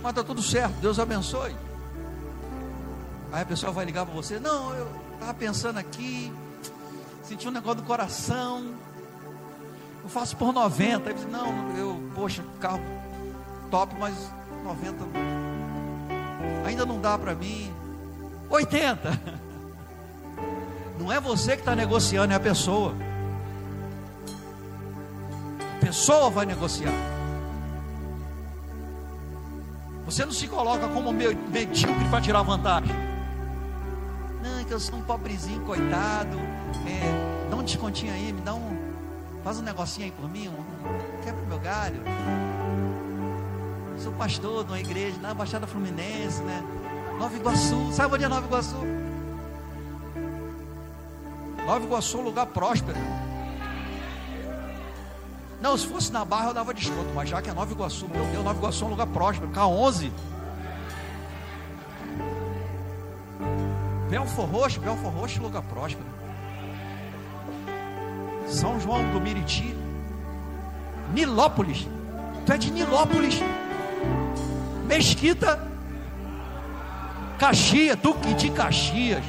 Mas está tudo certo, Deus abençoe. Aí a pessoa vai ligar para você: Não, eu estava pensando aqui, senti um negócio do coração. Eu faço por 90. Aí você, não, eu, poxa, carro top, mas 90 ainda não dá para mim. 80. Não é você que está negociando, é a pessoa. A pessoa vai negociar. Você não se coloca como medíocre para tirar vantagem. Não, é que eu sou um pobrezinho, coitado. É, dá um descontinho aí, me dá um. Faz um negocinho aí por mim, um, quebra meu galho. Sou pastor de uma igreja na Baixada Fluminense, né? Nova Iguaçu. Sabe onde é Nova Iguaçu? Nova Iguaçu é um lugar próspero. Não, se fosse na Barra eu dava desconto, mas já que é Nova Iguaçu, meu Deus, Nova Iguaçu é um lugar próspero. K11. Belfor Roxo, Belfor Roxo é lugar próspero. São João do Miriti. Nilópolis. Tu é de Nilópolis. Mesquita. Caxias, Duque de Caxias.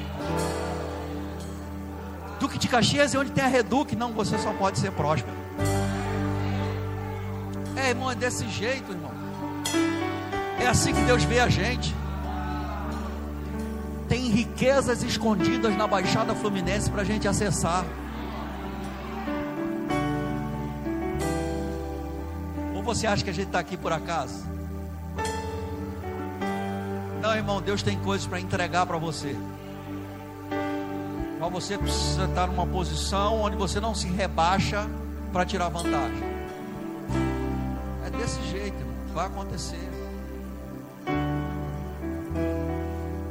Duque de Caxias é onde tem a Reduc. Não, você só pode ser próspero. É, irmão, é desse jeito, irmão. É assim que Deus vê a gente. Tem riquezas escondidas na Baixada Fluminense para a gente acessar. Ou você acha que a gente está aqui por acaso? Não, irmão, Deus tem coisas para entregar para você. Mas você precisa estar numa posição onde você não se rebaixa para tirar vantagem. É desse jeito, vai acontecer.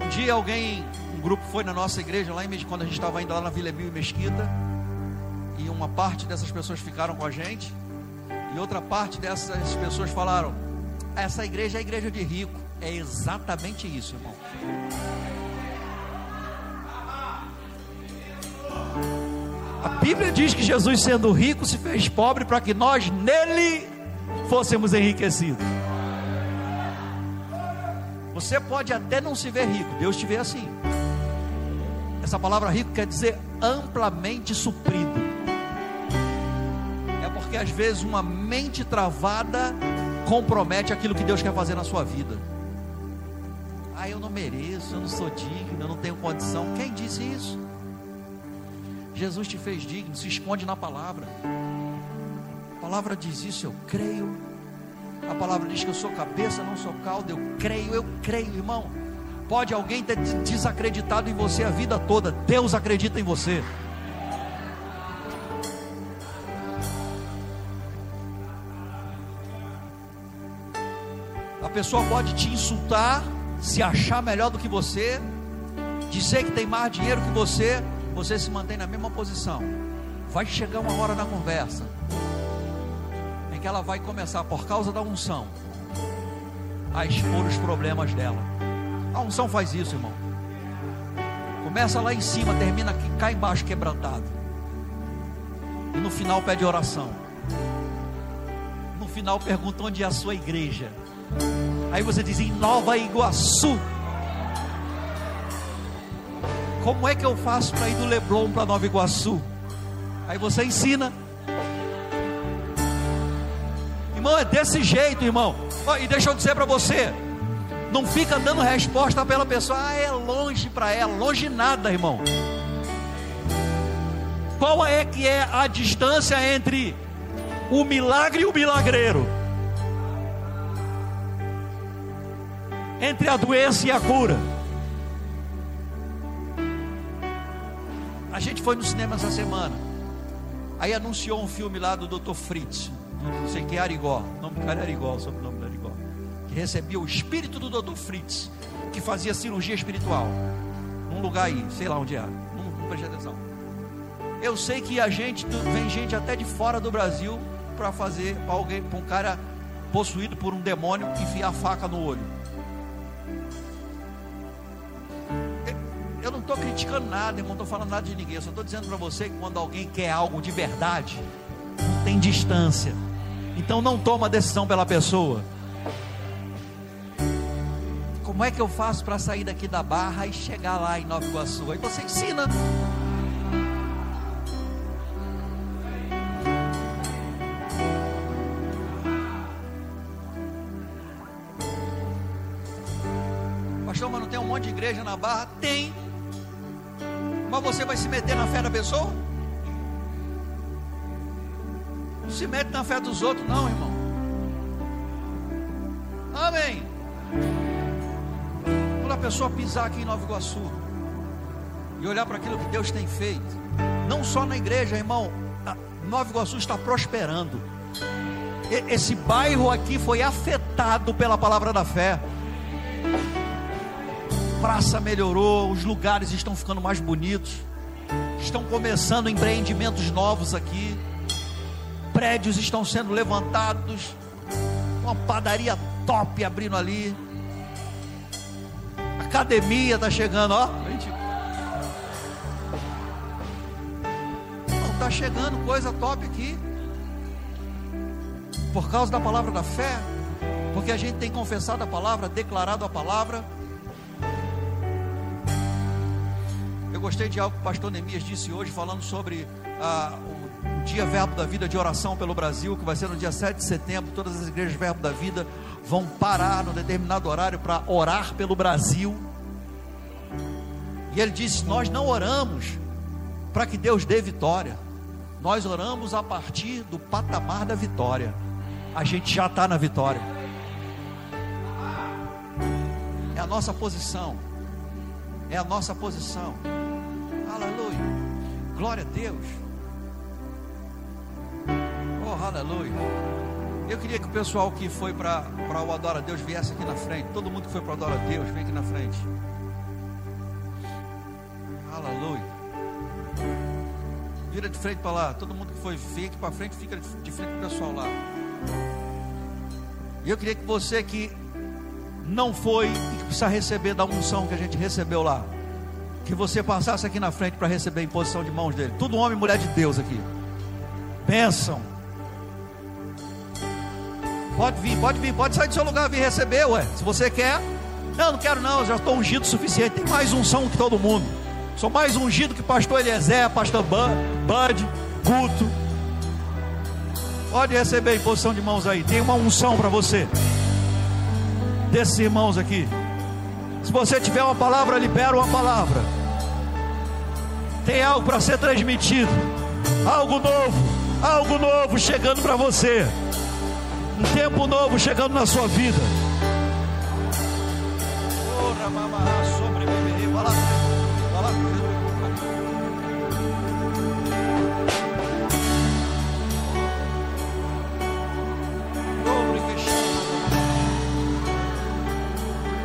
Um dia alguém, um grupo foi na nossa igreja lá em quando a gente estava indo lá na Vila Emil e Mesquita, e uma parte dessas pessoas ficaram com a gente, e outra parte dessas pessoas falaram: essa igreja é a igreja de rico. É exatamente isso, irmão. A Bíblia diz que Jesus, sendo rico, se fez pobre para que nós nele fôssemos enriquecidos. Você pode até não se ver rico, Deus te vê assim. Essa palavra rico quer dizer amplamente suprido. É porque às vezes uma mente travada compromete aquilo que Deus quer fazer na sua vida. Ah, eu não mereço, eu não sou digno, eu não tenho condição. Quem disse isso? Jesus te fez digno, se esconde na palavra. A palavra diz isso, eu creio. A palavra diz que eu sou cabeça, não sou cauda, eu creio, eu creio, irmão. Pode alguém ter desacreditado em você a vida toda, Deus acredita em você. A pessoa pode te insultar, se achar melhor do que você, dizer que tem mais dinheiro que você, você se mantém na mesma posição. Vai chegar uma hora na conversa em que ela vai começar, por causa da unção, a expor os problemas dela. A unção faz isso, irmão. Começa lá em cima, termina aqui, cá embaixo quebrantado. E no final pede oração. No final pergunta onde é a sua igreja. Aí você diz em Nova Iguaçu. Como é que eu faço para ir do Leblon para Nova Iguaçu? Aí você ensina. Irmão, é desse jeito, irmão. E deixa eu dizer para você: não fica dando resposta pela pessoa, ah, é longe para ela, longe nada, irmão. Qual é que é a distância entre o milagre e o milagreiro? Entre a doença e a cura. A gente foi no cinema essa semana. Aí anunciou um filme lá do Dr. Fritz, não sei que, Arigó. O nome do cara é Arigó, o nome do Arigó. Que recebia o espírito do Dr. Fritz, que fazia cirurgia espiritual. Num lugar aí, sei lá onde era. Não, não preste atenção. Eu sei que a gente, vem gente até de fora do Brasil para fazer, para alguém, para um cara possuído por um demônio, enfiar faca no olho. Eu não estou criticando nada, irmão, não estou falando nada de ninguém. Eu só estou dizendo para você que quando alguém quer algo de verdade, não tem distância. Então não toma decisão pela pessoa. Como é que eu faço para sair daqui da barra e chegar lá em Nova Iguaçu? Aí você ensina. Pastor, mas não tem um monte de igreja na barra? Tem. Mas você vai se meter na fé da pessoa? Não se mete na fé dos outros, não, irmão. Amém. Quando a pessoa pisar aqui em Nova Iguaçu e olhar para aquilo que Deus tem feito, não só na igreja, irmão, Nova Iguaçu está prosperando. Esse bairro aqui foi afetado pela palavra da fé praça melhorou, os lugares estão ficando mais bonitos, estão começando empreendimentos novos aqui, prédios estão sendo levantados, uma padaria top abrindo ali, academia está chegando, ó. Está chegando coisa top aqui, por causa da palavra da fé, porque a gente tem confessado a palavra, declarado a palavra gostei de algo que o pastor Neemias disse hoje, falando sobre ah, o dia Verbo da Vida de oração pelo Brasil, que vai ser no dia 7 de setembro. Todas as igrejas Verbo da Vida vão parar no determinado horário para orar pelo Brasil. E ele disse: Nós não oramos para que Deus dê vitória, nós oramos a partir do patamar da vitória. A gente já está na vitória, é a nossa posição, é a nossa posição. Aleluia. Glória a Deus. Oh, aleluia. Eu queria que o pessoal que foi para o Adora a Deus viesse aqui na frente. Todo mundo que foi para o Adora a Deus, vem aqui na frente. Aleluia. Vira de frente para lá. Todo mundo que foi, vem aqui para frente, fica de frente para o pessoal lá. E eu queria que você que não foi e que precisa receber da unção que a gente recebeu lá que você passasse aqui na frente para receber a imposição de mãos dele. Tudo homem e mulher de Deus aqui. Bênção. Pode vir, pode vir, pode sair do seu lugar e vir receber, ué. Se você quer. Não, não quero não, já estou ungido o suficiente. Tem mais unção que todo mundo. Sou mais ungido que pastor Eliezer, pastor Bud, Guto. Pode receber a imposição de mãos aí. Tem uma unção para você. Desses irmãos aqui. Se você tiver uma palavra, libera uma palavra. Tem algo para ser transmitido. Algo novo. Algo novo chegando para você. Um tempo novo chegando na sua vida. Vai.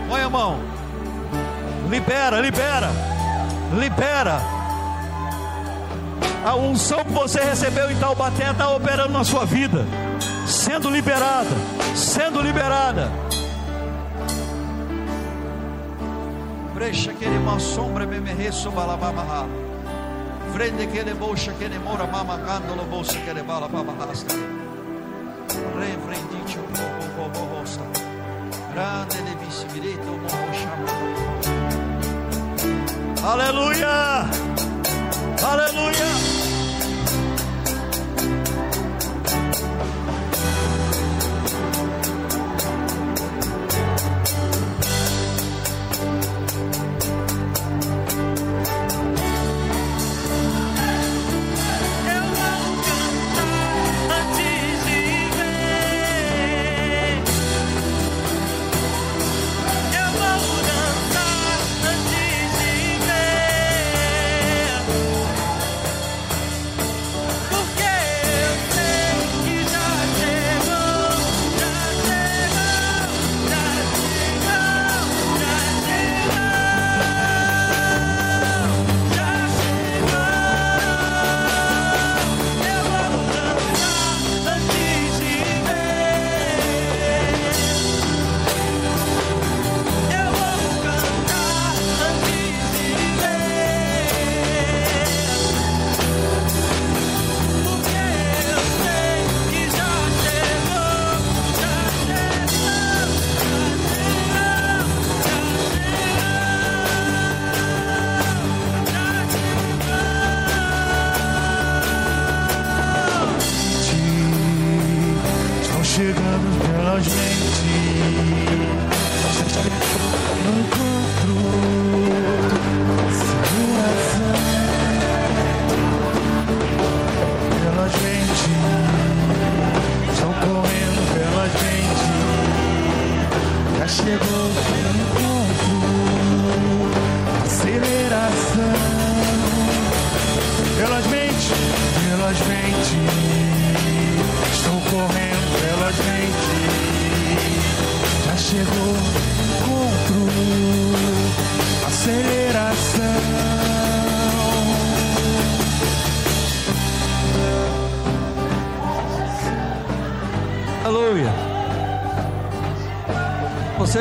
Põe a mão. Libera, libera, libera. A unção que você recebeu em Taubaté está operando na sua vida, sendo liberada, sendo liberada. Sombra que ele mora bolsa que ele bala o povo povo. Grande de visibilito o morro chama. Aleluia! Aleluia!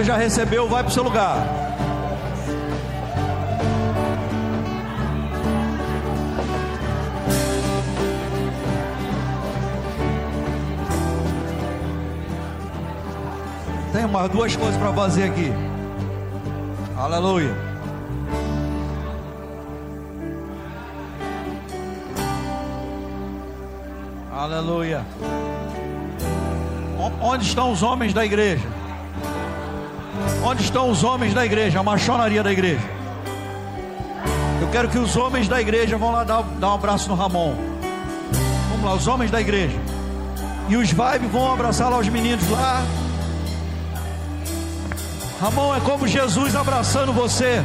Já recebeu, vai para o seu lugar. Tem umas duas coisas para fazer aqui. Aleluia. Aleluia. Onde estão os homens da igreja? Onde estão os homens da igreja? A machonaria da igreja. Eu quero que os homens da igreja vão lá dar, dar um abraço no Ramon. Vamos lá, os homens da igreja. E os vibes vão abraçar lá os meninos lá. Ramon é como Jesus abraçando você.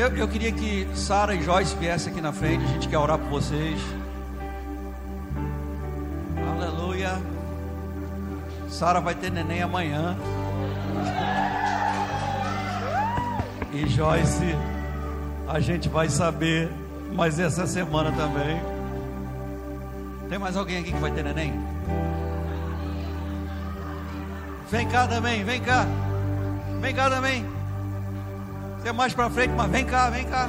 Eu, eu queria que Sara e Joyce viessem aqui na frente. A gente quer orar por vocês. Aleluia. Sara vai ter neném amanhã. E Joyce, a gente vai saber, mas essa semana também. Tem mais alguém aqui que vai ter neném? Vem cá também, vem cá. Vem cá também. Você é mais pra frente, mas vem cá, vem cá.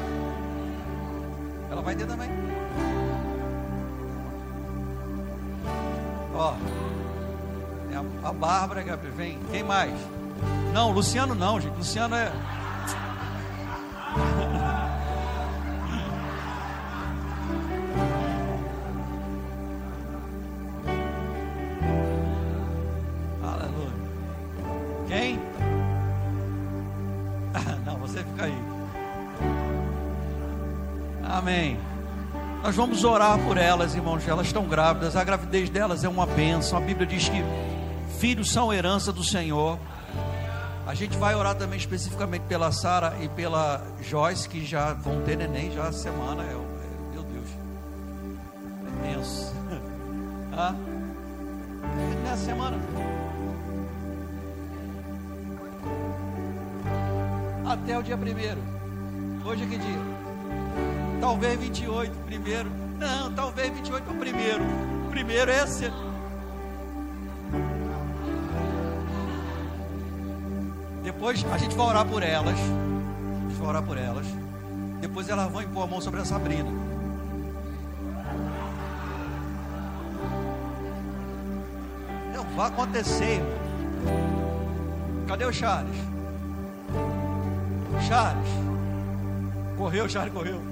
Ela vai ter também. Ó. É a, a Bárbara, Gabriel. Vem. Quem mais? Não, Luciano não, gente. Luciano é. Nós vamos orar por elas, irmãos. Elas estão grávidas. A gravidez delas é uma bênção. A Bíblia diz que filhos são herança do Senhor. A gente vai orar também especificamente pela Sara e pela Joyce, que já vão ter neném já a semana. É, é, meu Deus. É tenso. ah? É nessa semana. Até o dia primeiro. Hoje é que dia? Talvez 28, primeiro. Não, talvez 28 é o primeiro. O primeiro é esse. Depois a gente vai orar por elas. A gente vai orar por elas. Depois elas vão impor a mão sobre a Sabrina. Não vai acontecer. Cadê o Charles? Charles. Correu, Charles correu.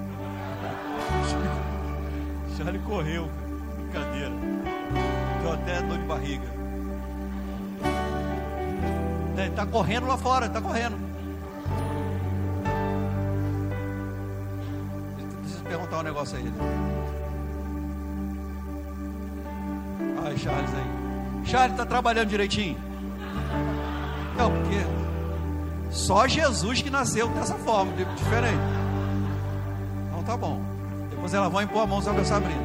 Charles correu. Brincadeira. Deu até dor de barriga. Ele está correndo lá fora, está correndo. Preciso perguntar um negócio a ele. Ai, Charles aí. Charles está trabalhando direitinho? Não, porque só Jesus que nasceu dessa forma, diferente. Então tá bom. Depois ela vai impor a mão sobre a Sabrina.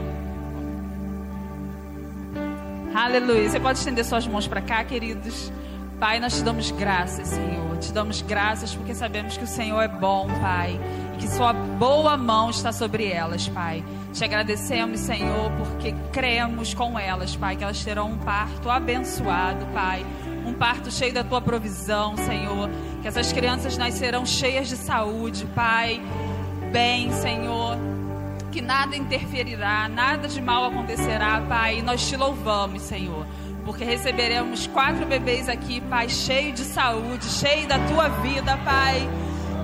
Aleluia. Você pode estender suas mãos para cá, queridos. Pai, nós te damos graças, Senhor. Te damos graças porque sabemos que o Senhor é bom, Pai. E que Sua boa mão está sobre elas, Pai. Te agradecemos, Senhor, porque cremos com elas, Pai, que elas terão um parto abençoado, Pai. Um parto cheio da Tua provisão, Senhor. Que essas crianças nascerão cheias de saúde, Pai. Bem, Senhor. Que nada interferirá, nada de mal acontecerá, Pai. E nós te louvamos, Senhor porque receberemos quatro bebês aqui, Pai, cheio de saúde, cheio da tua vida, Pai.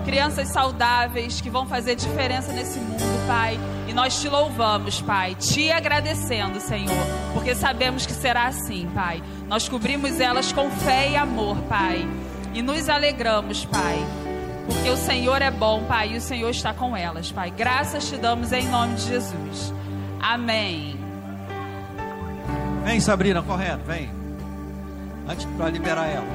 Crianças saudáveis que vão fazer diferença nesse mundo, Pai. E nós te louvamos, Pai, te agradecendo, Senhor, porque sabemos que será assim, Pai. Nós cobrimos elas com fé e amor, Pai. E nos alegramos, Pai, porque o Senhor é bom, Pai, e o Senhor está com elas, Pai. Graças te damos em nome de Jesus. Amém. Vem, Sabrina, correndo, vem. Antes para liberar ela.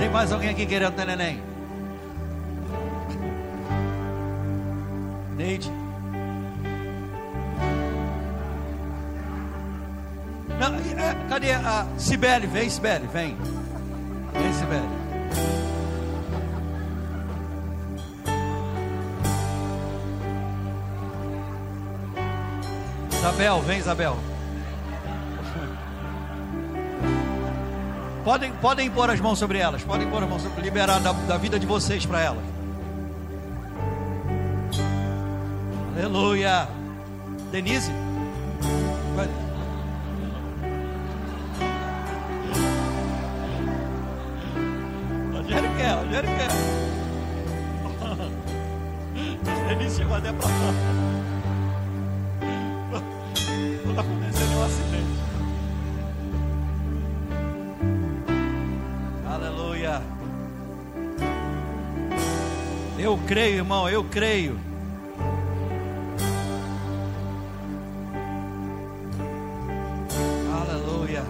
Tem mais alguém aqui querendo ter neném? Neide. Não, é, cadê a Sibeli? Vem, Sibeli, vem. Vem, Sibeli. Isabel, vem Isabel. Podem, podem pôr as mãos sobre elas, podem pôr as mãos sobre liberar da, da vida de vocês para elas. Aleluia. Denise. Vai. Creio, irmão, eu creio. Aleluia.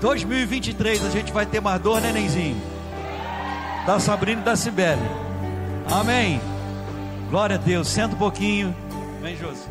2023 a gente vai ter mais dois nenenzinhos. Da Sabrina e da Cibele. Amém. Glória a Deus. Senta um pouquinho. Vem, Josi.